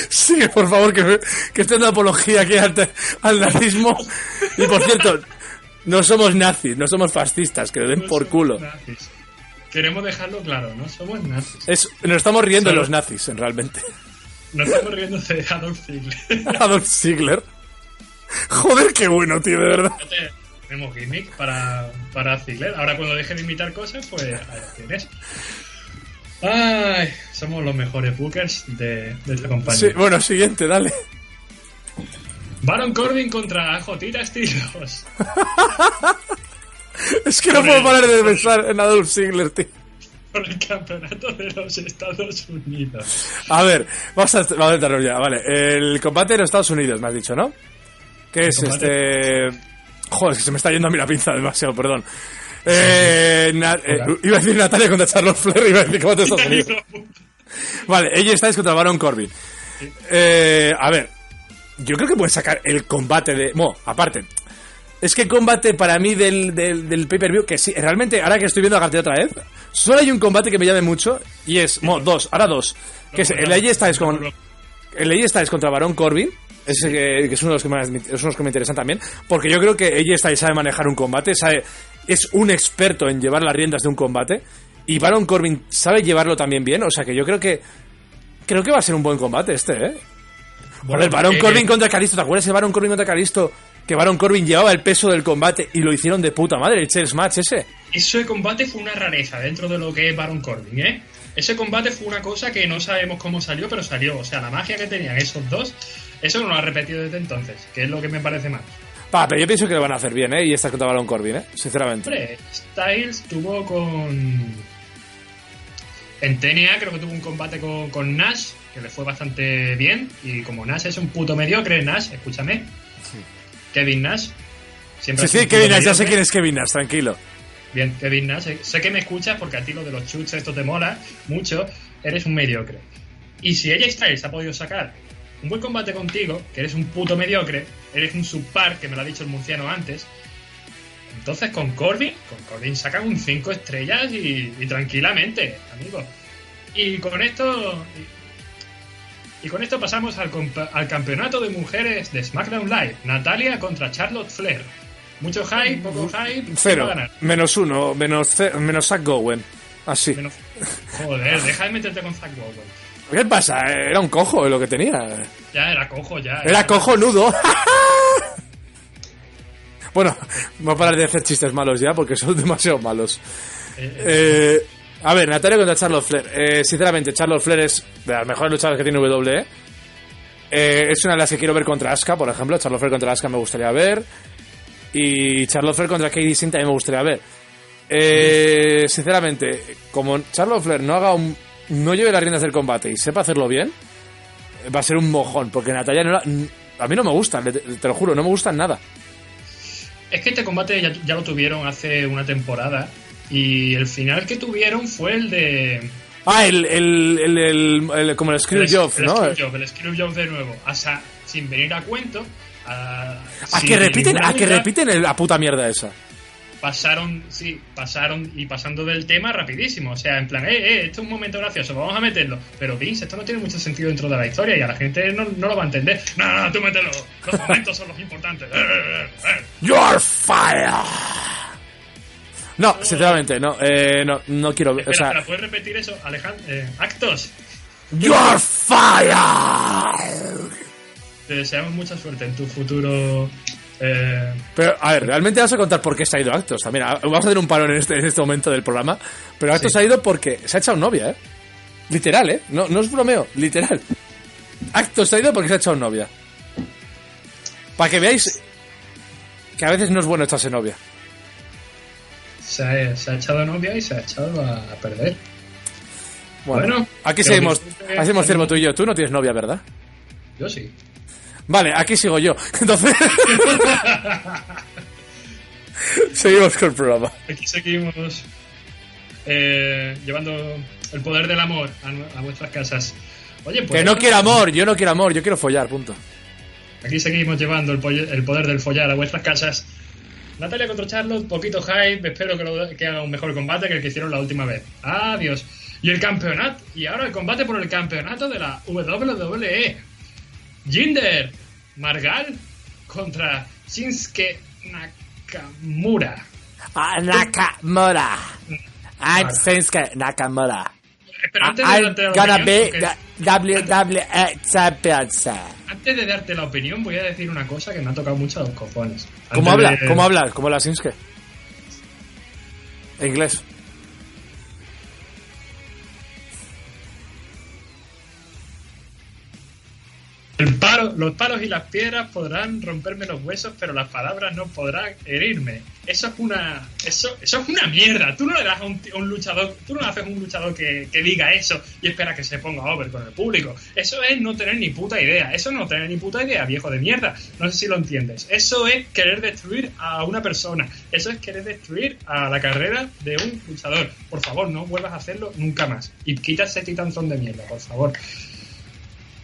Sigue, por favor, que, que estoy dando apología aquí al, nazismo. Y por cierto, no somos nazis, no somos fascistas, que le den por culo. Nazis. Queremos dejarlo claro, no somos nazis. Es, nos estamos riendo de los nazis, en realmente. No estamos riendo de Adolf Hitler. *laughs* Adolf Ziggler. Joder, qué bueno, tío, de verdad. Tenemos gimmick para, para Ziggler. Ahora cuando deje de imitar cosas, pues ahí lo tienes. Ay, somos los mejores bookers de, de esta compañía. Sí, bueno, siguiente, dale. Baron Corbin contra Jotita Estilos. *laughs* Es que no puedo parar de pensar en Adolf Ziggler, tío. por el campeonato de los Estados Unidos. A ver, vamos a, vamos a entrarnos ya, vale. El combate en Estados Unidos, me has dicho, ¿no? ¿Qué es este...? Joder, es que se me está yendo a mí la pinza demasiado, perdón. Eh, na- eh, iba a decir Natalia contra Charlotte Flair, iba a decir combate de *laughs* Estados Unidos. Vale, ella está contra Baron Corbin. Eh, a ver, yo creo que puede sacar el combate de... Bueno, aparte, es que el combate para mí del, del, del pay-per-view, que sí, realmente, ahora que estoy viendo la cartera otra vez, solo hay un combate que me llame mucho, y es, bueno, dos, ahora dos, que es el AJ Styles con... El AJ Styles contra Baron Corbin, ese que, que es uno de los que, más, es uno de los que me interesan también, porque yo creo que AJ Styles sabe manejar un combate, sabe, es un experto en llevar las riendas de un combate, y Baron Corbin sabe llevarlo también bien, o sea que yo creo que creo que va a ser un buen combate este, ¿eh? Bueno, el Baron eh, Corbin contra Calisto, ¿te acuerdas de Baron Corbin contra Calisto? Que Baron Corbin llevaba el peso del combate y lo hicieron de puta madre, el Chess Match ese. Ese combate fue una rareza dentro de lo que es Baron Corbin, ¿eh? Ese combate fue una cosa que no sabemos cómo salió, pero salió. O sea, la magia que tenían esos dos, eso no lo ha repetido desde entonces, que es lo que me parece mal. Pa, pero yo pienso que lo van a hacer bien, ¿eh? Y esta contra Baron Corbin, ¿eh? Sinceramente. Hombre, Styles tuvo con. En TNA creo que tuvo un combate con, con Nash, que le fue bastante bien. Y como Nash es un puto mediocre, Nash, escúchame. Kevin Nash. Siempre Sí, sí, Kevin Nash, ya sé quién es Kevin Nash, tranquilo. Bien, Kevin Nash, sé- sé que me escuchas porque a ti lo de los chuts esto te mola mucho, eres un mediocre. Y si ella Styles ha podido sacar un buen combate contigo, que eres un puto mediocre, eres un subpar, que me lo ha dicho el murciano antes, entonces con Corbin, con Corbin sacan un 5 estrellas y, y tranquilamente, amigo. Y con esto... Y, con esto pasamos al, compa- al campeonato de mujeres de SmackDown Live. Natalia contra Charlotte Flair. Mucho hype, poco hype. ¿quién va a Cero, ganar? menos uno, menos, menos Zack Gowen. Así. Menos- Joder, *laughs* deja de meterte con Zack Bowen. ¿Qué pasa? Era un cojo lo que tenía. Ya era cojo, ya. Era cojonudo. *laughs* bueno, voy a parar de hacer chistes malos ya porque son demasiado malos. Eh, eh, Eh, a ver, Natalia contra Charlotte Flair. Eh, sinceramente, Charlotte Flair es de las mejores luchadoras que tiene WWE. Eh, es una de las que quiero ver contra Asuka, por ejemplo. Charlotte Flair contra Asuka me gustaría ver. Y Charlotte Flair contra Katie Sin también me gustaría ver. Eh, sinceramente, como Charlotte Flair no haga un, no lleve las riendas del combate y sepa hacerlo bien, va a ser un mojón, porque Natalia no la- a mí no me gusta, te, lo juro, no me gustan nada. Es que este combate ya lo tuvieron hace una temporada y el final que tuvieron fue el de... Ah, el, el, el, el- como el Screwjob, el, ¿no? El Screwjob, el Screwjob de nuevo. O sea, sin venir a cuento... A, que repiten, a que repiten la puta mierda esa. pasaron, sí, pasaron y pasando del tema rapidísimo. O sea, en plan, eh, eh, esto es un momento gracioso, vamos a meterlo. Pero Vince, esto no tiene mucho sentido dentro de la historia y a la gente no, no lo va a entender. No, no, no, tú mételo. Los momentos son los importantes. You're fire. No, sinceramente, no, eh, no, no quiero, o Espera, sea, espera, ¿puedes repetir eso, Alejandro? Eh, actos. You're fire. Te deseamos mucha suerte en tu futuro. Eh, Pero, a ver, realmente vas a contar por qué se ha ido Actos. También, vamos a hacer un parón en este, en este momento del programa. Pero Actos Sí. se ha ido porque se ha echado novia, ¿eh? Literal, ¿eh? No, no es bromeo, literal. Actos se ha ido porque se ha echado novia. Para que veáis que a veces no es bueno echarse novia. Se, ha, se ha echado novia y se ha echado a, perder. Bueno, Bueno, aquí que seguimos. disfrute. Hacemos ciervo tú y yo. Tú no tienes novia, ¿verdad? Yo sí. Vale, aquí sigo yo. *laughs* Entonces. Seguimos con el programa. Aquí seguimos eh, llevando el poder del amor a, vuestras casas. Oye, pues Que no quiero amor, yo no quiero amor, yo quiero follar, punto. Aquí seguimos llevando el poder del follar a vuestras casas. Natalia contra Charlotte, poquito hype. Espero que, lo- que haga un mejor combate que el que hicieron la última vez. Adiós. Y el campeonato. Y ahora el combate por el campeonato de la WWE. Jinder Margal contra Shinsuke Nakamura. Ah, Nakamura. I'm Vale. Shinsuke Nakamura. Espera, antes de darte la opinión. Antes de darte la opinión, voy a decir una cosa que me ha tocado mucho a los cojones. ¿Cómo habla? ¿Cómo habla? ¿Cómo habla Shinsuke? En inglés. El palo, los palos y las piedras podrán romperme los huesos, pero las palabras no podrán herirme. Eso es una, eso, eso es una mierda. Tú no le das a un, un luchador, tú no le haces un luchador que, que diga eso y espera que se ponga over con el público. Eso es no tener ni puta idea. Eso no tener ni puta idea, viejo de mierda. No sé si lo entiendes. Eso es querer destruir a una persona. Eso es querer destruir a la carrera de un luchador. Por favor, no vuelvas a hacerlo nunca más. Y quita ese titanzón de mierda, por favor.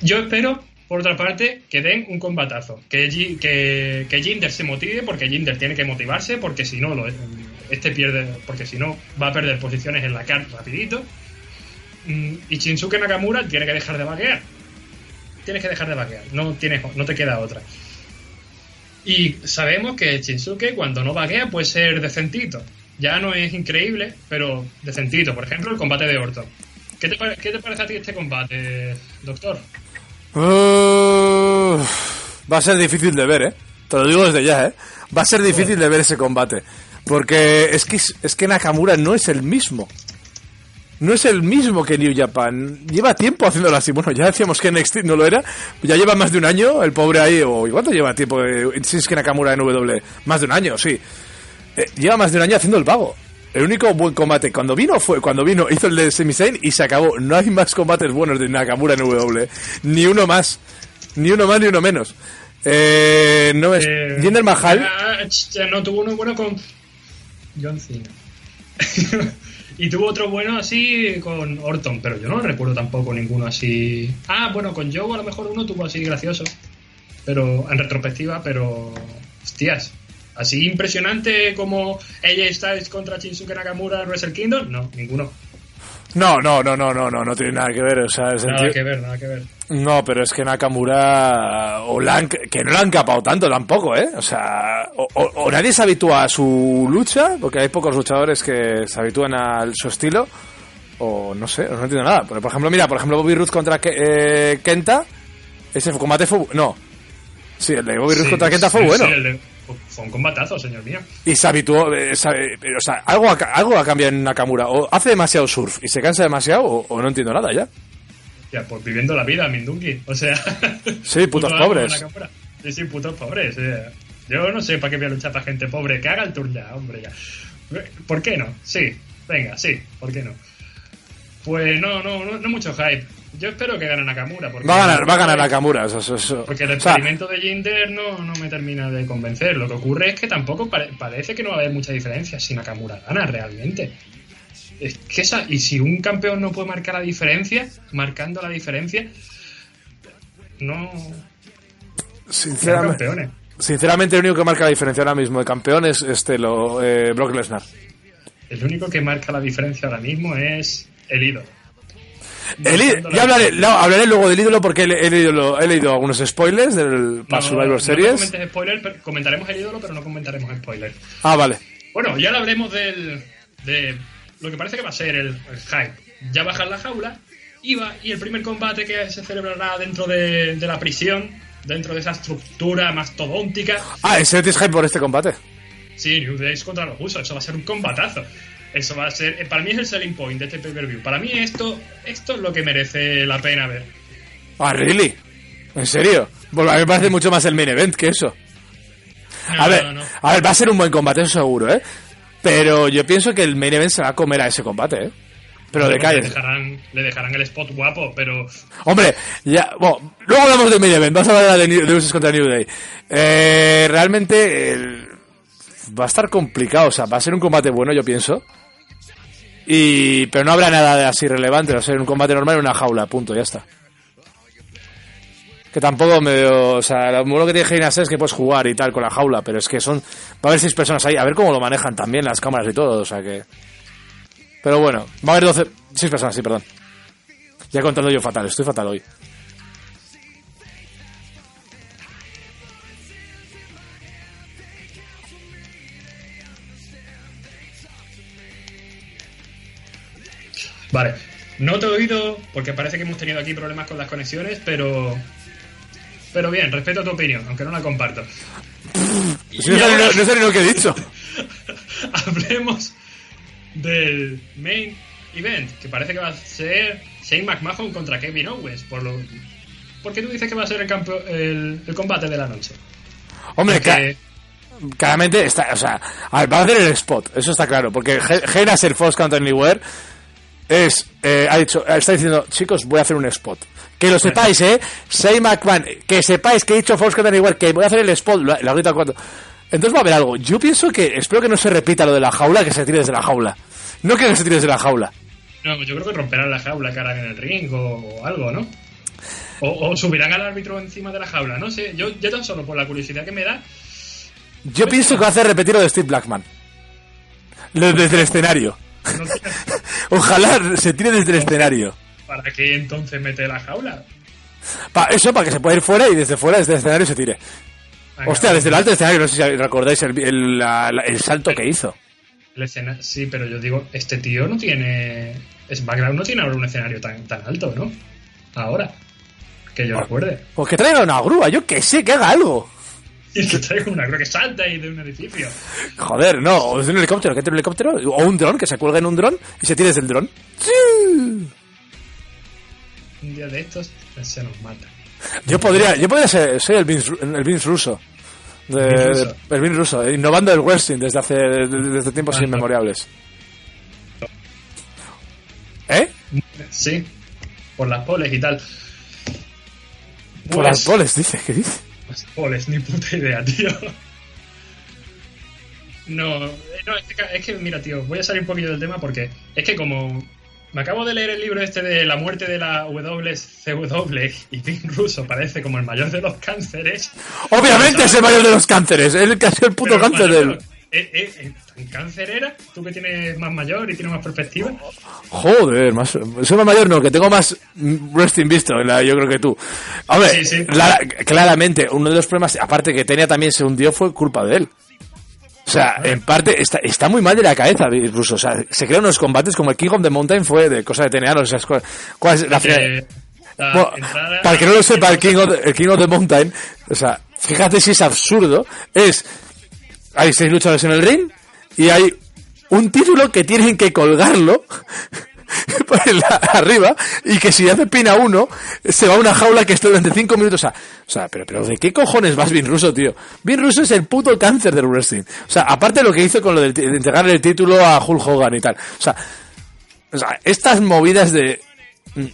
Yo espero, por otra parte, que den un combatazo. Que, Gi- que, que Jinder se motive, porque Jinder tiene que motivarse, porque si no, lo, este pierde, porque si no, va a perder posiciones en la car rapidito. Mm, Y Shinsuke Nakamura tiene que dejar de vaquear. Tienes que dejar de vaquear. No, tienes, no te queda otra. Y sabemos que Shinsuke, cuando no vaquea, puede ser decentito. Ya no es increíble, pero decentito. Por ejemplo, el combate de Orton. ¿Qué te, pare- qué te parece a ti este combate, doctor? Uh, va a ser difícil de ver, ¿eh? Te lo digo desde ya, ¿eh? Va a ser difícil de ver ese combate. Porque es que, es que Nakamura no es el mismo. No es el mismo que New Japan. Lleva tiempo haciéndolo así. Bueno, ya decíamos que NXT no lo era. Ya lleva más de un año el pobre ahí. O ¿y ¿Cuánto lleva tiempo eh, Shinsuke Nakamura en W? Más de un año, sí. Eh, lleva más de un año haciendo el vago. El único buen combate cuando vino fue cuando vino, hizo el de Sami Zayn y se acabó. No hay más combates buenos de Nakamura en W. Ni uno más. Ni uno más ni uno menos. Eh, no es. Eh, Jinder Mahal. ah, ch- no tuvo uno bueno con John Cena. *laughs* y tuvo otro bueno así con Orton, pero yo no recuerdo tampoco ninguno así. Ah, bueno, con Joe a lo mejor uno tuvo así gracioso. Pero en retrospectiva, pero. Hostias. Así impresionante como AJ Styles contra Shinsuke Nakamura en Wrestle Kingdom, no, ninguno. No, no, no, no, no, no, no tiene nada que ver. O sea, Nada sentido- que ver, nada que ver. No, pero es que Nakamura o han- que no la han capado tanto tampoco, ¿eh? O sea, o, o- o nadie se habitúa a su lucha, porque hay pocos luchadores que se habitúan a su estilo, o no sé, no entiendo nada. Pero, por ejemplo, mira, por ejemplo, Bobby Roode contra eh, Kenta, ese combate fue... No, sí, el de Bobby Roode Sí, contra Kenta fue sí, bueno. sí, el de- fue un combatazo, señor mío. Y se habituó, eh, sabe- o sea, algo ha, algo ha cambiado en Nakamura. O hace demasiado surf y se cansa demasiado, o, o no entiendo nada ya. Ya, pues viviendo la vida, Mindungi. O sea. *laughs* Sí, putos puto pobres. Sí, putos pobres. eh. Yo no sé para qué voy a luchar para gente pobre. Que haga el tour ya, hombre, ya. ¿Por qué no? Sí, venga, sí, ¿por qué no? Pues no, no, no, no mucho hype. Yo espero que gane Nakamura. Porque Va a ganar, va a ganar Nakamura. Eso, eso, eso. Porque el O sea, experimento de Jinder no, no me termina de convencer. Lo que ocurre es que tampoco pare- parece que no va a haber mucha diferencia si Nakamura gana realmente. Es que esa, y si un campeón no puede marcar la diferencia, marcando la diferencia, no. Sinceramente, sinceramente, el único que marca la diferencia ahora mismo de campeón es este, lo, eh, Brock Lesnar. El único que marca la diferencia ahora mismo es el ídolo. El ya hablaré, no, hablaré luego del ídolo porque he, he leído, he leído algunos spoilers del No, Survivor no Series. comentes spoiler, pero- comentaremos el ídolo, pero no comentaremos spoiler. ah, vale. Bueno, ya hablaremos del, de lo que parece que va a ser el, el hype. Ya bajar la jaula y, va, y el primer combate que se celebrará dentro de, de la prisión, dentro de esa estructura mastodóntica. Ah, ese es hype por este combate. Sí, New Days contra los usos, eso va a ser un combatazo. Eso va a ser, eh, para mí es el selling point de este pay-per-view. Para mí esto, esto es lo que merece la pena ver. Ah, really? ¿En serio? Bueno, a mí me parece mucho más el main event que eso. No, A ver, no, no. a ver, va a ser un buen combate, eso seguro, ¿eh? Pero yo pienso que el main event se va a comer a ese combate, ¿eh? Pero de le calle. dejarán, le dejarán el spot guapo, pero Hombre, ya, bueno, luego hablamos del main event, vamos a hablar de, New- de contra New Day. Eh, realmente el- va a estar complicado, o sea, va a ser un combate bueno, yo pienso. Y, pero no habrá nada de así relevante, va a ser un combate normal en una jaula, punto, ya está. Que tampoco me o sea, lo bueno que tiene Heinas es que puedes jugar y tal con la jaula, pero es que son, va a haber seis personas ahí, a ver cómo lo manejan también las cámaras y todo, o sea que... Pero bueno, va a haber 12, seis personas, sí, perdón. Ya contando yo fatal, estoy fatal hoy. Vale, no te he oído porque parece que hemos tenido aquí problemas con las conexiones, pero. Pero bien, respeto tu opinión, aunque no la comparto. *laughs* Si no, sé, ni lo- no lo que he dicho. *laughs* Hablemos del main event, que parece que va a ser Shane McMahon contra Kevin Owens. Por lo, ¿Por qué tú dices que va a ser el, campo, el, el combate de la noche? Hombre, ca- claramente está, o sea, va a hacer el spot, eso está claro, porque Heinas el False Count Anywhere es, eh, ha dicho, está diciendo, chicos, voy a hacer un spot. Que lo sepáis, eh, Shane McMahon, que sepáis que he dicho False Count Anywhere, que voy a hacer el spot, lo, lo gritado cuando. Entonces va a haber algo. Yo pienso que, espero que no se repita lo de la jaula, que se tire desde la jaula. No quiero que se tire desde la jaula. No, yo creo que romperán la jaula que harán en el ring o, o algo, ¿no? O, o subirán al árbitro encima de la jaula, no sé. Yo, yo tan solo por la curiosidad que me da, Yo pienso que va a hacer repetir lo de Steve Blackman. Lo de- desde el escenario. no Ojalá se tire desde el escenario. para qué entonces mete la jaula. Pa- eso, para que se pueda ir fuera y desde fuera, desde el escenario se tire. Venga, Hostia, desde el alto escenario, no sé si recordáis el, el- la- la- el salto que hizo. el escena- sí, pero yo digo, este tío no tiene. SmackDown no tiene ahora un escenario tan, tan alto, ¿no? Ahora. Que yo recuerde. Pues que traiga una grúa, yo que sé, que haga algo. *laughs* Y que traiga una creo que salta ahí de un edificio. Joder, no, o desde un helicóptero, que entre un helicóptero, o un dron, que se cuelgue en un dron y se tire desde el dron. ¡Sí! Un día de estos se nos mata. Yo podría, yo podría ser, ser el Vince, el Vince ruso. De- el Vince ruso, innovando el wrestling desde hace, desde, tiempos Ah, inmemoriales. ¿Eh? Sí, por las poles y tal. Por Pues- las poles, dice, ¿qué dice? Las poles, ni puta idea, tío. No, eh, no es, que, es que, mira, tío, voy a salir un poquillo del tema porque es que como me acabo de leer el libro este de la muerte de la WCW y Vin Russo parece como el mayor de los cánceres. Obviamente es el mayor de los cánceres, es el que el puto cáncer del... ¿Eh, eh, eh, ¿Tan cáncer era? ¿Tú que tienes más mayor y tienes más perspectiva? Joder, más, soy más mayor, no, que tengo más wrestling visto, la- yo creo que tú. Hombre, Sí, sí. clara- claramente, uno de los problemas, aparte que tenía también se hundió, fue culpa de él. O sea, en parte, está, está muy mal de la cabeza, incluso. O sea, se crean unos combates como el King of the Mountain fue de cosa de TNA, no sé cuál, es la la Bueno, para que no lo sepa, el King, of el King of the Mountain, o sea, fíjate si es absurdo, es, hay seis luchadores en el ring y hay un título que tienen que colgarlo *laughs* por la- arriba y que si hace pina uno, se va a una jaula que está durante cinco minutos. O sea, o sea pero, pero ¿de qué cojones vas Vin Russo, tío? Vin Russo es el puto cáncer del wrestling. O sea, aparte de lo que hizo con lo del- de entregarle el título a Hulk Hogan y tal. O sea, o sea, estas movidas de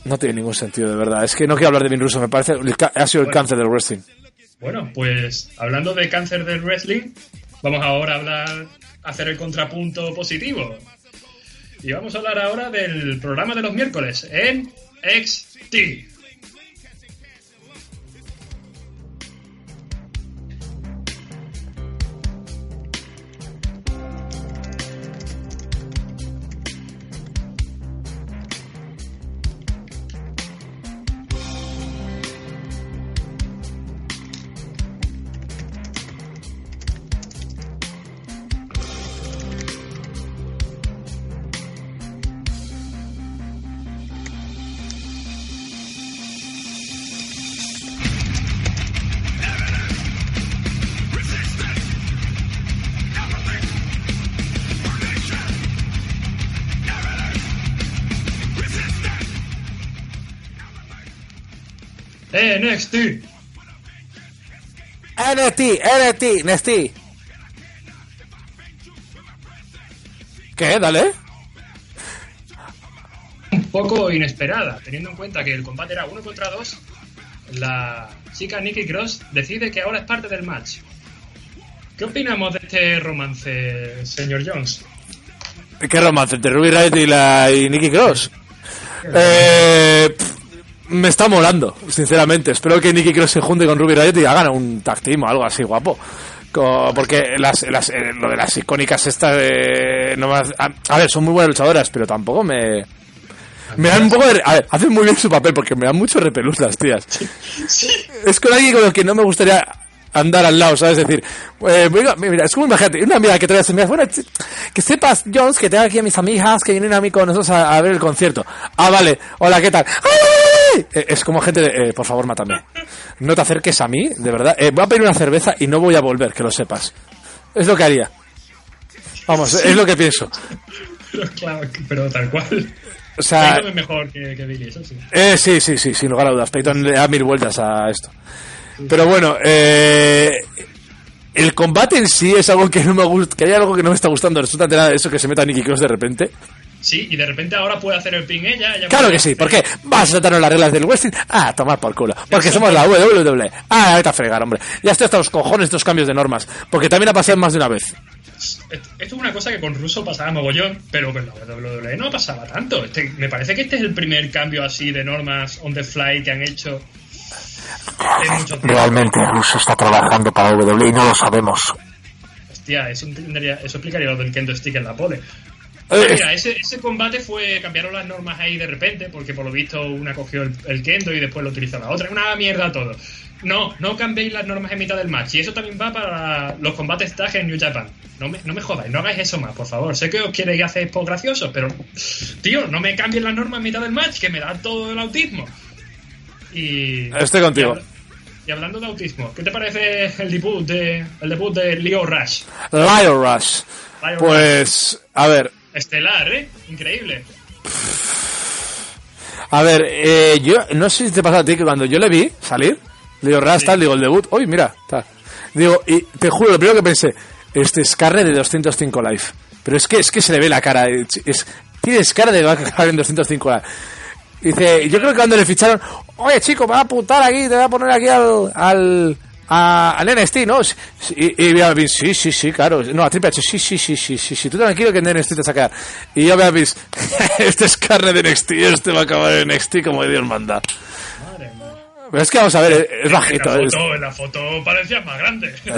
No tiene ningún sentido, de verdad. Es que no quiero hablar de Vin Russo, me parece. el Ha sido el Bueno. cáncer del wrestling. Bueno, pues hablando de cáncer del wrestling, vamos ahora a hablar, a hacer el contrapunto positivo. Y vamos a hablar ahora del programa de los miércoles en XT. NXT. NXT, NXT, NXT. ¿Qué? Dale. Un poco inesperada, teniendo en cuenta que el combate era uno contra dos. La chica Nikki Cross decide que ahora es parte del match. ¿Qué opinamos de este romance, señor Jones? ¿Qué romance? ¿De Ruby Riot y, la, y Nikki Cross? Eh, pff, me está molando, sinceramente. Espero que Nikki Cross se junte con Ruby Riot y hagan un tag team o algo así guapo. Co- Porque las, las- eh, lo de las icónicas estas de... No más, a, a ver, son muy buenas luchadoras, pero tampoco me... Me dan un poco de... A ver, hacen muy bien su papel porque me dan mucho repelús las tías. *laughs* Es con alguien con el que no me gustaría andar al lado, ¿sabes? Es decir, eh, mira, mira, es como imagínate, una amiga que trae a sus amigas, bueno, que sepas, Jones, que tengo aquí a mis amigas que vienen a mí con nosotros a, a ver el concierto. Ah, vale, hola, ¿qué tal? ¡Ay! Eh, Es como gente de, eh, por favor, mátame. No te acerques a mí, de verdad. Eh, voy a pedir una cerveza y no voy a volver, que lo sepas. Es lo que haría. Vamos, es lo que pienso. Pero, claro, pero tal cual. O sea, Peyton es mejor que, que Billy, eso sí. Eh, sí, sí, sí, sin lugar a dudas. Peyton le da mil vueltas a esto. Pero bueno, eh, el combate en sí es algo que no me gusta, que hay algo que no me está gustando. Resulta de nada eso que se meta Nicky Cross de repente. Sí, y de repente ahora puede hacer el pin ella. ella Claro que sí, ¿por qué? ¿Vas a saltarnos las reglas del Wrestling? Ah, tomar por culo. Porque somos la WWE. Ah, vete a fregar, hombre. Ya estoy hasta los cojones estos cambios de normas. Porque también ha pasado más de una vez. Esto es una cosa que con Russo pasaba mogollón, pero con la WWE no pasaba tanto. Este- me parece que este es el primer cambio así de normas on the fly que han hecho. Realmente Russo está trabajando para WWE y no lo sabemos. Hostia, eso, entendería- eso explicaría lo del Kendo Stick en la pole. *laughs* Eh, Mira, ese, ese combate fue. cambiaron las normas ahí de repente, porque por lo visto una cogió el, el Kendo y después lo utilizó la otra. Una mierda todo. No, no cambiéis las normas en mitad del match. Y eso también va para los combates tag en New Japan. No me, no me jodáis, no hagáis eso más, por favor. Sé que os queréis hacer post graciosos, pero. Tío, no me cambien las normas en mitad del match, que me da todo el autismo. Y. Estoy contigo. Y, habla- y hablando de autismo, ¿qué te parece el debut de, el debut de Leo Rush? Lion Rush. Pues, a ver, Estelar, ¿eh? Increíble. A ver, eh, yo no sé si te pasa a ti que cuando yo le vi salir, le digo, Ras, tal, digo, el debut, uy, mira, tal. Digo, y te juro, lo primero que pensé, este es carne de 205 live. Pero es que, es que se le ve la cara, es, es- tienes cara de vaca en 205 live. Dice, yo creo que cuando le ficharon, oye chico, me va a apuntar aquí, te voy a poner aquí al, al, a- al NXT, ¿no? Y, y vea, Vince, sí, sí, sí, claro. No, a Triple H, sí, sí, sí, sí, sí, sí, tú tranquilo que en NXT te saca. Y yo veo a Vince, este es carne de NXT, este va a acabar en NXT como Dios manda. Madre mía. Pero es que vamos a ver, es En bajito. la es- foto, en la foto parecía más grande. *laughs*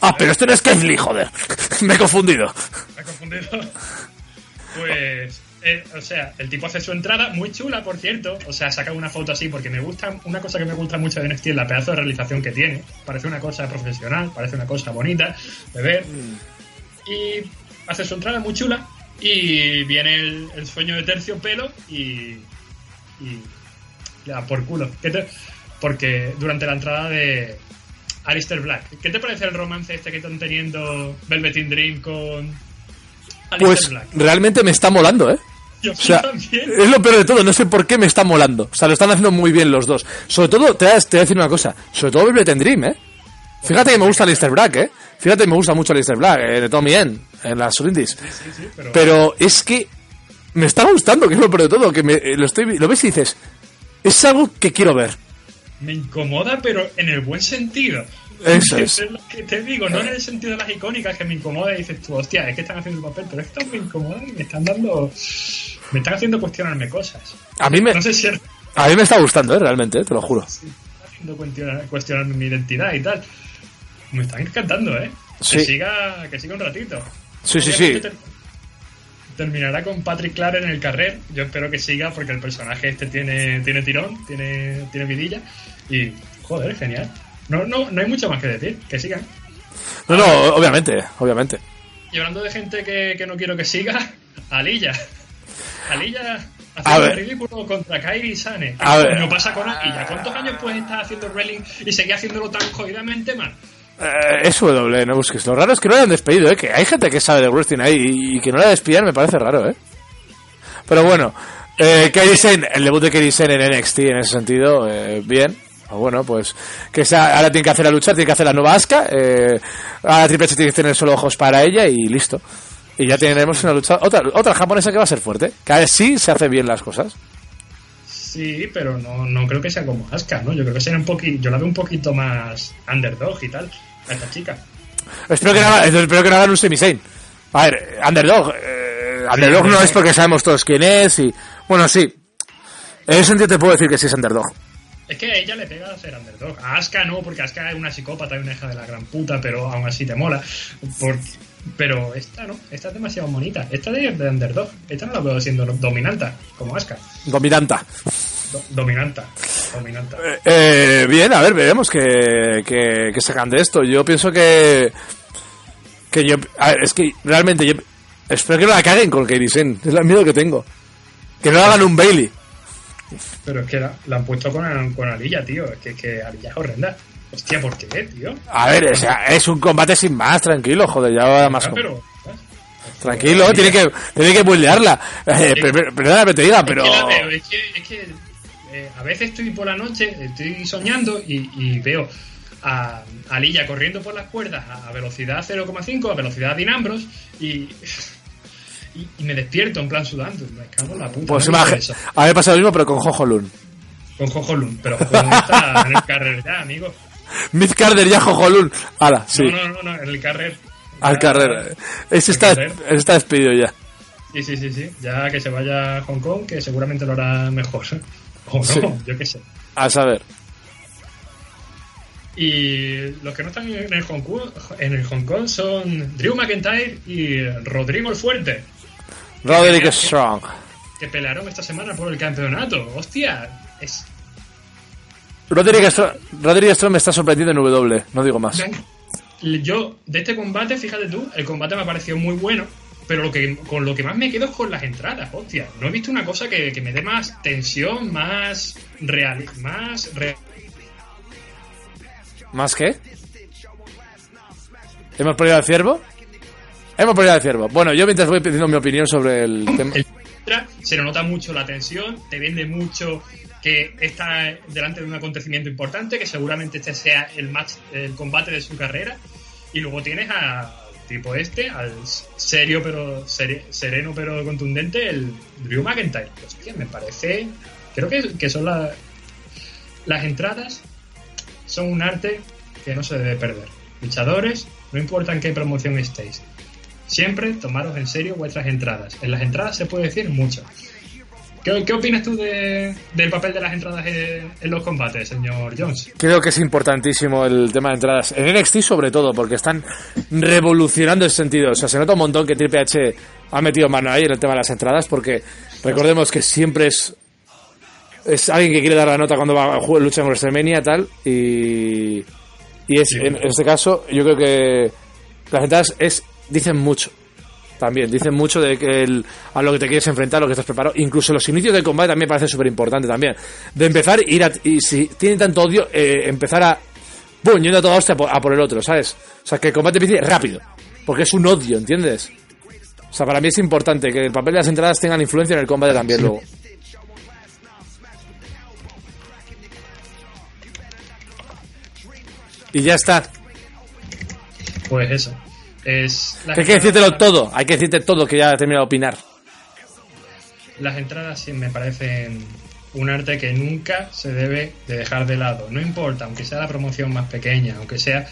Ah, pero este no es Keith Lee, joder. *laughs* Me he confundido. *laughs* Me he confundido. Pues, eh, o sea, el tipo hace su entrada, muy chula, por cierto. O sea, saca una foto así, porque me gusta, una cosa que me gusta mucho de NXT es la pedazo de realización que tiene. Parece una cosa profesional, parece una cosa bonita de ver. Y hace su entrada muy chula. Y viene el, el sueño de terciopelo y. y le da por culo. ¿Qué te- porque durante la entrada de Alistair Black, ¿qué te parece el romance este que están teniendo Velveteen Dream con Pues realmente me está molando, ¿eh? Yo O sea, es lo peor de todo, no sé por qué me está molando. O sea, lo están haciendo muy bien los dos. Sobre todo, te voy a, decir una cosa, sobre todo Velvet Dream, ¿eh? Fíjate que me gusta Alistair Black, ¿eh? Fíjate que me gusta mucho Alistair Black, eh, de Tommy N, en las indies. Sí, sí, pero, Pero es que me está gustando, que es lo peor de todo, que me, eh, lo, estoy, lo ves y dices, es algo que quiero ver. Me incomoda, pero en el buen sentido. Eso *laughs* es. lo que te digo, no en el sentido de las icónicas que me incomoda y dices tú, hostia, es que están haciendo el papel, pero esto me incomoda y me están dando. Me están haciendo cuestionarme cosas. A mí me, No sé si es a mí me está gustando, ¿eh? realmente, eh, te lo juro. haciendo cuestionar, mi identidad y tal. Me están encantando, ¿eh? Sí. Que siga, que siga un ratito. Sí, sí, Obviamente sí. ter- Terminará con Patrick Clark en el carrer. Yo espero que siga porque el personaje este tiene, tiene tirón, tiene, tiene vidilla. Y, joder, genial. No, no, no hay mucho más que decir. Que sigan. No, no, obviamente, obviamente. Y hablando de gente que, que no quiero que siga, Alilla. Alilla haciendo el ridículo contra Kairi Sane. A ver. No pasa con Alilla. ¿Cuántos años puedes estar haciendo wrestling y seguir haciéndolo tan jodidamente mal? Eh, es W, no busques. Lo raro es que no le han despedido, ¿eh? Que hay gente que sabe de wrestling ahí y, y que no la despidan me parece raro, ¿eh? Pero bueno, eh, Kairi Sane, el debut de Kairi Sane en NXT en ese sentido, eh, bien. O bueno, pues que sea, ahora tiene que hacer la lucha, tiene que hacer la nueva Asuka. Eh, ahora Triple H tiene que tener solo ojos para ella y listo. Y ya tenemos una lucha, otra, otra japonesa que va a ser fuerte. Que a ver si se hace bien las cosas. Sí, pero no, no creo que sea como Asuka, ¿no? Yo creo que será un poquito, yo la veo un poquito más underdog y tal, a esta chica. Espero que no, espero que no hagan un semi A ver, Underdog. eh, underdog no es porque sabemos todos quién es y... Bueno, sí. En ese sentido te puedo decir que sí es Underdog. Es que a ella le pega ser underdog. A Asuka no, porque Asuka es una psicópata y una hija de la gran puta, pero aún así te mola. Por- pero esta no, esta es demasiado bonita. Esta de, de underdog. Esta no la veo siendo dominanta, como Asuka. Dominanta. Do- dominanta. Dominanta. Eh, eh, bien, a ver, veremos que, que, que sacan de esto. Yo pienso que... Que yo... a ver, es que realmente yo... Espero que no la caguen con Kairi Sen. Es el miedo que tengo. Que no hagan un Bailey. Pero es que la, la han puesto con, con Alilla, tío. Es que, que Alilla es horrenda. Hostia, ¿por qué, tío? A ver, o sea, es un combate sin más, tranquilo, joder, ya va más... Ah, pero... Tranquilo, tiene que, tiene que builearla. Eh, per- perdóname que te diga, pero... Es que es que, eh, a veces estoy por la noche, estoy soñando y, y veo a, a Lilla corriendo por las cuerdas a, a velocidad 0,5, a velocidad dinambros y, y, y me despierto en plan sudando. Me cago en la puta. Pues eso. a mí me pasa lo mismo, pero con Jojo Lun. Con Jojo Lun, pero Lun está en el carrer ya, amigo. *laughs* Mid Carter ya Jojo Lun. Ala, sí, No, no, no, no, en el carrer. al Ya- carrera. Ese está, carrer. está despedido ya. Sí, sí, sí, sí. Ya que se vaya a Hong Kong, que seguramente lo hará mejor. *laughs* O no, Sí. yo qué sé. A saber. Y los que no están en el Hong Kong, en el Hong Kong son Drew McIntyre y Rodrigo el Fuerte, Roderick Strong. que pelearon esta semana por el campeonato. Hostia, es... Roderick Strong, Roderick Strong me está sorprendiendo en W, no digo más. Yo, de este combate, fíjate tú, el combate me ha parecido muy bueno, pero lo que con lo que más me quedo es con las entradas, hostia. No he visto una cosa que, que me dé más tensión, más real, más real. ¿Más qué? ¿Hemos perdido al ciervo? Hemos perdido al ciervo. Bueno, yo mientras voy pidiendo mi opinión sobre el tema... Se le nota mucho la tensión, te vende mucho que está delante de un acontecimiento importante, que seguramente este sea el match, el combate de su carrera, y luego tienes al tipo este, al serio pero sere- sereno pero contundente, el Drew McIntyre. Hostia, me parece, creo que, que son la- las entradas son un arte que no se debe perder. Luchadores, no importa en qué promoción estéis, Siempre tomaros en serio vuestras entradas. En las entradas se puede decir mucho. ¿Qué, qué opinas tú de- del papel de las entradas en, en los combates, señor Jones? Creo que es importantísimo el tema de entradas. En NXT sobre todo, porque están revolucionando ese sentido. O sea, se nota un montón que Triple H ha metido mano ahí en el tema de las entradas, porque recordemos que siempre es es alguien que quiere dar la nota cuando va a jugar lucha en WrestleMania tal y y es Sí. en este caso yo creo que las entradas es dicen mucho también dicen mucho de que el- a lo que te quieres enfrentar, lo que estás preparado. Incluso los inicios del combate también me parece súper importante también. De empezar, ir a, y si tienen tanto odio, eh, empezar a, ¡pum! yendo a toda hostia a por el otro, ¿sabes? O sea, que el combate empiece rápido. Porque es un odio, ¿entiendes? O sea, para mí es importante que el papel de las entradas tengan influencia en el combate también luego. Y ya está. Pues eso. Es hay que decírtelo todo. Hay que decirte todo que ya he terminado de opinar. las entradas sí me parecen un arte que nunca se debe de dejar de lado. No importa, aunque sea la promoción más pequeña, aunque sea...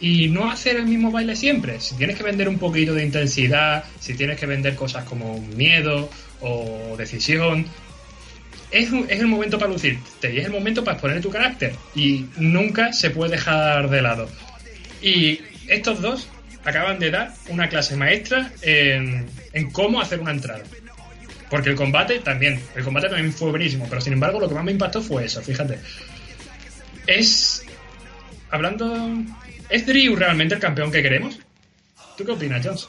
Y no hacer el mismo baile siempre. Si tienes que vender un poquito de intensidad, si tienes que vender cosas como miedo o decisión, es, un- es el momento para lucirte y es el momento para exponer tu carácter. Y nunca se puede dejar de lado. Y estos dos acaban de dar una clase maestra en, en cómo hacer una entrada. Porque el combate también, el combate también fue buenísimo, pero sin embargo lo que más me impactó fue eso, fíjate. Es, hablando, ¿es Drew realmente el campeón que queremos? ¿Tú qué opinas, Jones?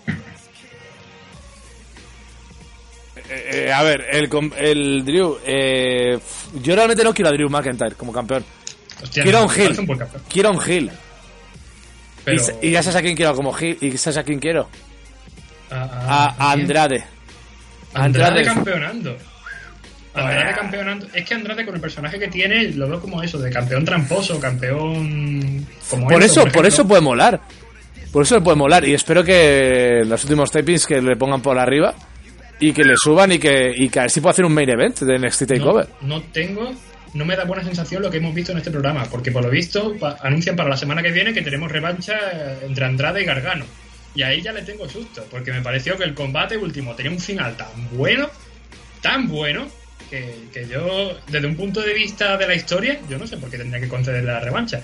Eh, eh, a ver, el, el Drew. eh, yo realmente no quiero a Drew McIntyre como campeón. Hostia, Quiero me un heel. parece buen campeón, Quiero un heel. Pero- Y, ya sabes a quién quiero como. Y sabes a quién quiero. a, A, a ¿quién? Andrade. Andrade Andrade. campeonando. Andrade campeonando. Es que Andrade con el personaje que tiene lo veo como eso, de campeón tramposo, campeón... Como Por eso, por eso puede molar. Por eso le puede molar. Y espero que los últimos tapings que le pongan por arriba y que le suban y que, y que a ver si puede hacer un main event de NXT no, Takeover. no tengo... No me da buena sensación lo que hemos visto en este programa, porque por lo visto pa- anuncian para la semana que viene que tenemos revancha entre Andrade y Gargano. Y ahí ya le tengo susto, porque me pareció que el combate último tenía un final tan bueno, tan bueno, que, que yo, desde un punto de vista de la historia, yo no sé por qué tendría que conceder la revancha.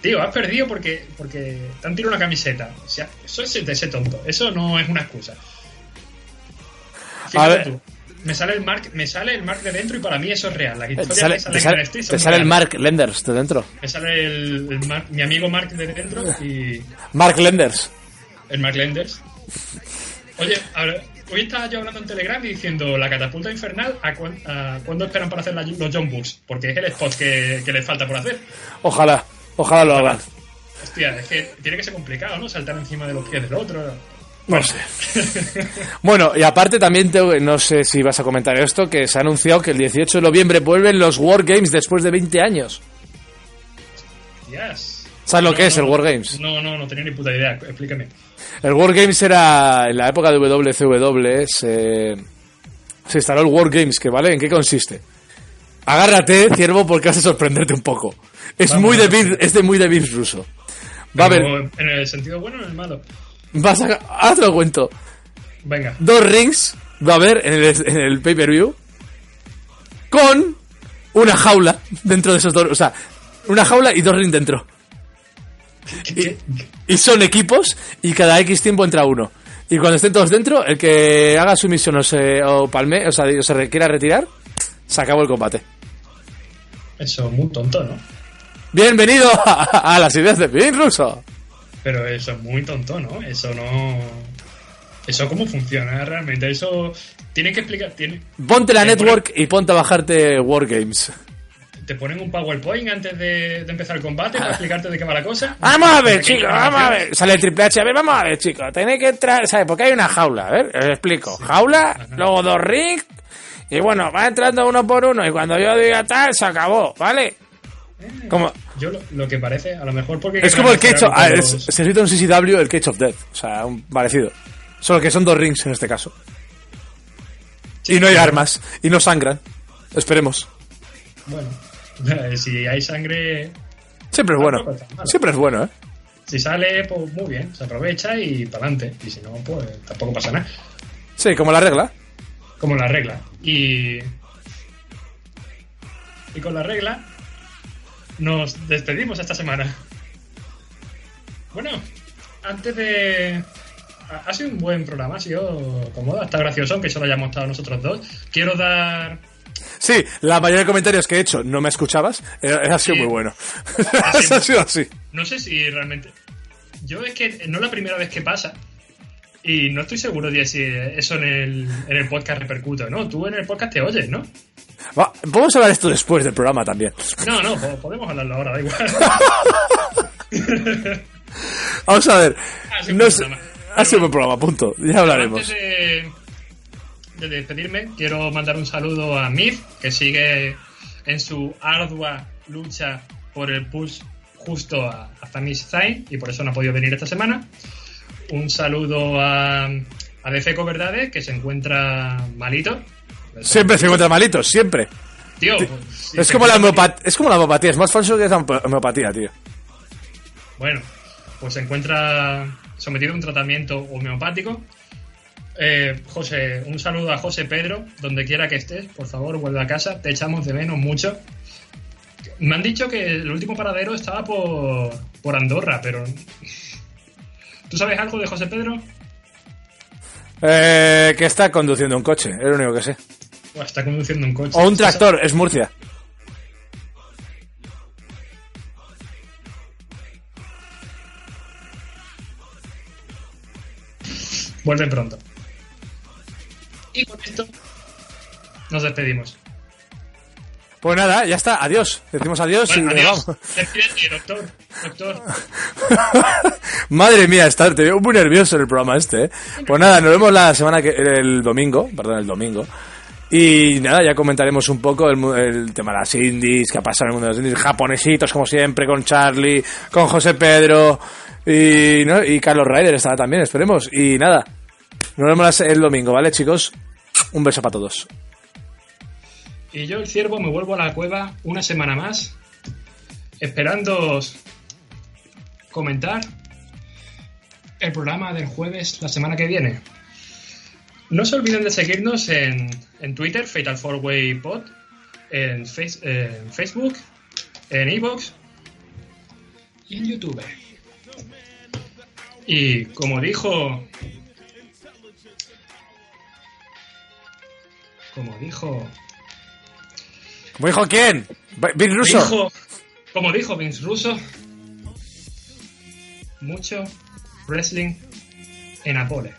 Tío, has perdido porque, porque te han tirado una camiseta. O sea, eso es de ese tonto. Eso no es una excusa. Fíjate ver. tú. Me sale el mark, me sale el mark de dentro y para mí eso es real. Las Eh, Te historias sale, te sale- te el. Mark Lenders de dentro. Me sale el, el Mark- mi amigo Mark de dentro y Mark Lenders. el Mark Lenders. Oye, ver, hoy estaba yo hablando en Telegram y diciendo la catapulta infernal, ¿a, a cuándo esperan para hacer la- los John Bucks? Porque es el spot que, que les falta por hacer. Ojalá, ojalá lo hagan. Hostia, es que tiene que ser complicado, ¿no? Saltar encima de los pies del otro. No sé. Bueno, y aparte también tengo, no sé si vas a comentar esto, que se ha anunciado que el 18 de noviembre vuelven los Wargames después de 20 años. Hostias. ¿Sabes lo No, que es el Wargames? No, no, no tenía ni puta idea. Explícame. El Wargames era en la época de WCW, se, se instaló el Wargames, que vale, ¿en qué consiste? Agárrate, ciervo, porque vas a sorprenderte un poco. Es Vamos, muy de es de muy de Vince Russo. Va a haber, ¿En el sentido bueno o en el malo? Vas a, ahora te lo cuento. Venga. dos rings va a haber en el, en el pay-per-view con una jaula dentro de esos dos. O sea, una jaula y dos rings dentro. ¿Qué- Y son equipos y cada X tiempo entra uno. Y cuando estén todos dentro, el que haga su misión o se, o palme, o sea, o se quiera retirar, se acabó el combate. Eso es muy tonto, ¿no? Bienvenido *laughs* a, a las ideas de Pin Russo. Pero eso es muy tonto, ¿no? Eso no. Eso cómo funciona realmente. Eso tiene que explicar. Tiene... Ponte la network y ponte a bajarte Wargames. Te ponen un PowerPoint antes de, de empezar el combate para explicarte de qué va la cosa. Vamos a ver, chicos, vamos a ver. Sale el triple H, a ver, vamos a ver, chicos. Tenéis que entrar, ¿sabes? Porque hay una jaula, a ver, os explico. Jaula, luego dos rings, y bueno, va entrando uno por uno, y cuando yo diga tal, se acabó, ¿vale? Como, Yo lo, lo que parece, a lo mejor porque. es como el Cage of, ah, Los- es- se cita un CCW, el Cage of Death, o sea, un parecido. Solo que son dos rings en este caso. y no hay armas, y no sangran. Esperemos. Bueno, *laughs* si hay sangre. Siempre es bueno. Siempre es bueno, ¿eh? Si sale, pues muy bien, se aprovecha y para adelante. Y si no, pues tampoco pasa nada. Sí, como la regla. Como la regla. Y. Y con la regla. Nos despedimos esta semana. Bueno, antes de. Ha sido un buen programa, ha sido cómodo, está gracioso, aunque solo hayamos estado nosotros dos. Quiero dar. Sí, la mayoría de comentarios que he hecho no me escuchabas. eh, Ha sido Sí. muy bueno. ha sido *laughs* así. No sé si realmente. Yo es que no es la primera vez que pasa. Y no estoy seguro de si eso en el, en el podcast repercute no. Tú en el podcast te oyes, ¿no? Va, Podemos hablar esto después del programa también. No, no, po- podemos hablarlo ahora, da igual. *laughs* Vamos a ver. Ha sido No programa. ha sido un programa, punto. Ya hablaremos. Antes de, de despedirme, quiero mandar un saludo a Mif, que sigue en su ardua lucha por el push justo a, a Zayn y por eso no ha podido venir esta semana. Un saludo a, a Defeco Verdades, que se encuentra malito. Siempre se encuentra malito, siempre. Tío, pues, si es como la homeopatía, es como la homeopatía, es más falso que la homeopatía, tío. Bueno, pues se encuentra sometido a un tratamiento homeopático. Eh, José, un saludo a José Pedro, donde quiera que estés, por favor, vuelve a casa, te echamos de menos mucho. Me han dicho que el último paradero estaba por, por Andorra, pero... ¿Tú sabes algo de José Pedro? Eh, que está conduciendo un coche, es lo único que sé. O está conduciendo un coche. O un tractor, es Murcia. Vuelve pronto. Y con esto nos despedimos. Pues nada, ya está, adiós. Decimos adiós Bueno, y nos adiós. vamos. Despídete, doctor. Doctor. *laughs* Madre mía, está, te veo muy nervioso en el programa este, ¿eh? Pues nada, nos vemos la semana que el domingo, perdón, el domingo. Y nada, ya comentaremos un poco el, el tema de las indies, qué ha pasado en el mundo de los indies, japonesitos como siempre, con Charlie, con José Pedro y, ¿no? y Carlos Ryder estará también, esperemos. Y nada, nos vemos el domingo, ¿vale, chicos? Un beso para todos. Y yo, el ciervo, me vuelvo a la cueva una semana más, esperando comentar el programa del jueves la semana que viene. No se olviden de seguirnos en, en Twitter, Fatal 4Way Pod, en, face- eh, en Facebook, en Evox y en YouTube. Y como dijo. Como dijo. ¿Cómo dijo quién? ¿Big Russo? Dijo, como dijo Vince Russo, mucho wrestling en Apole.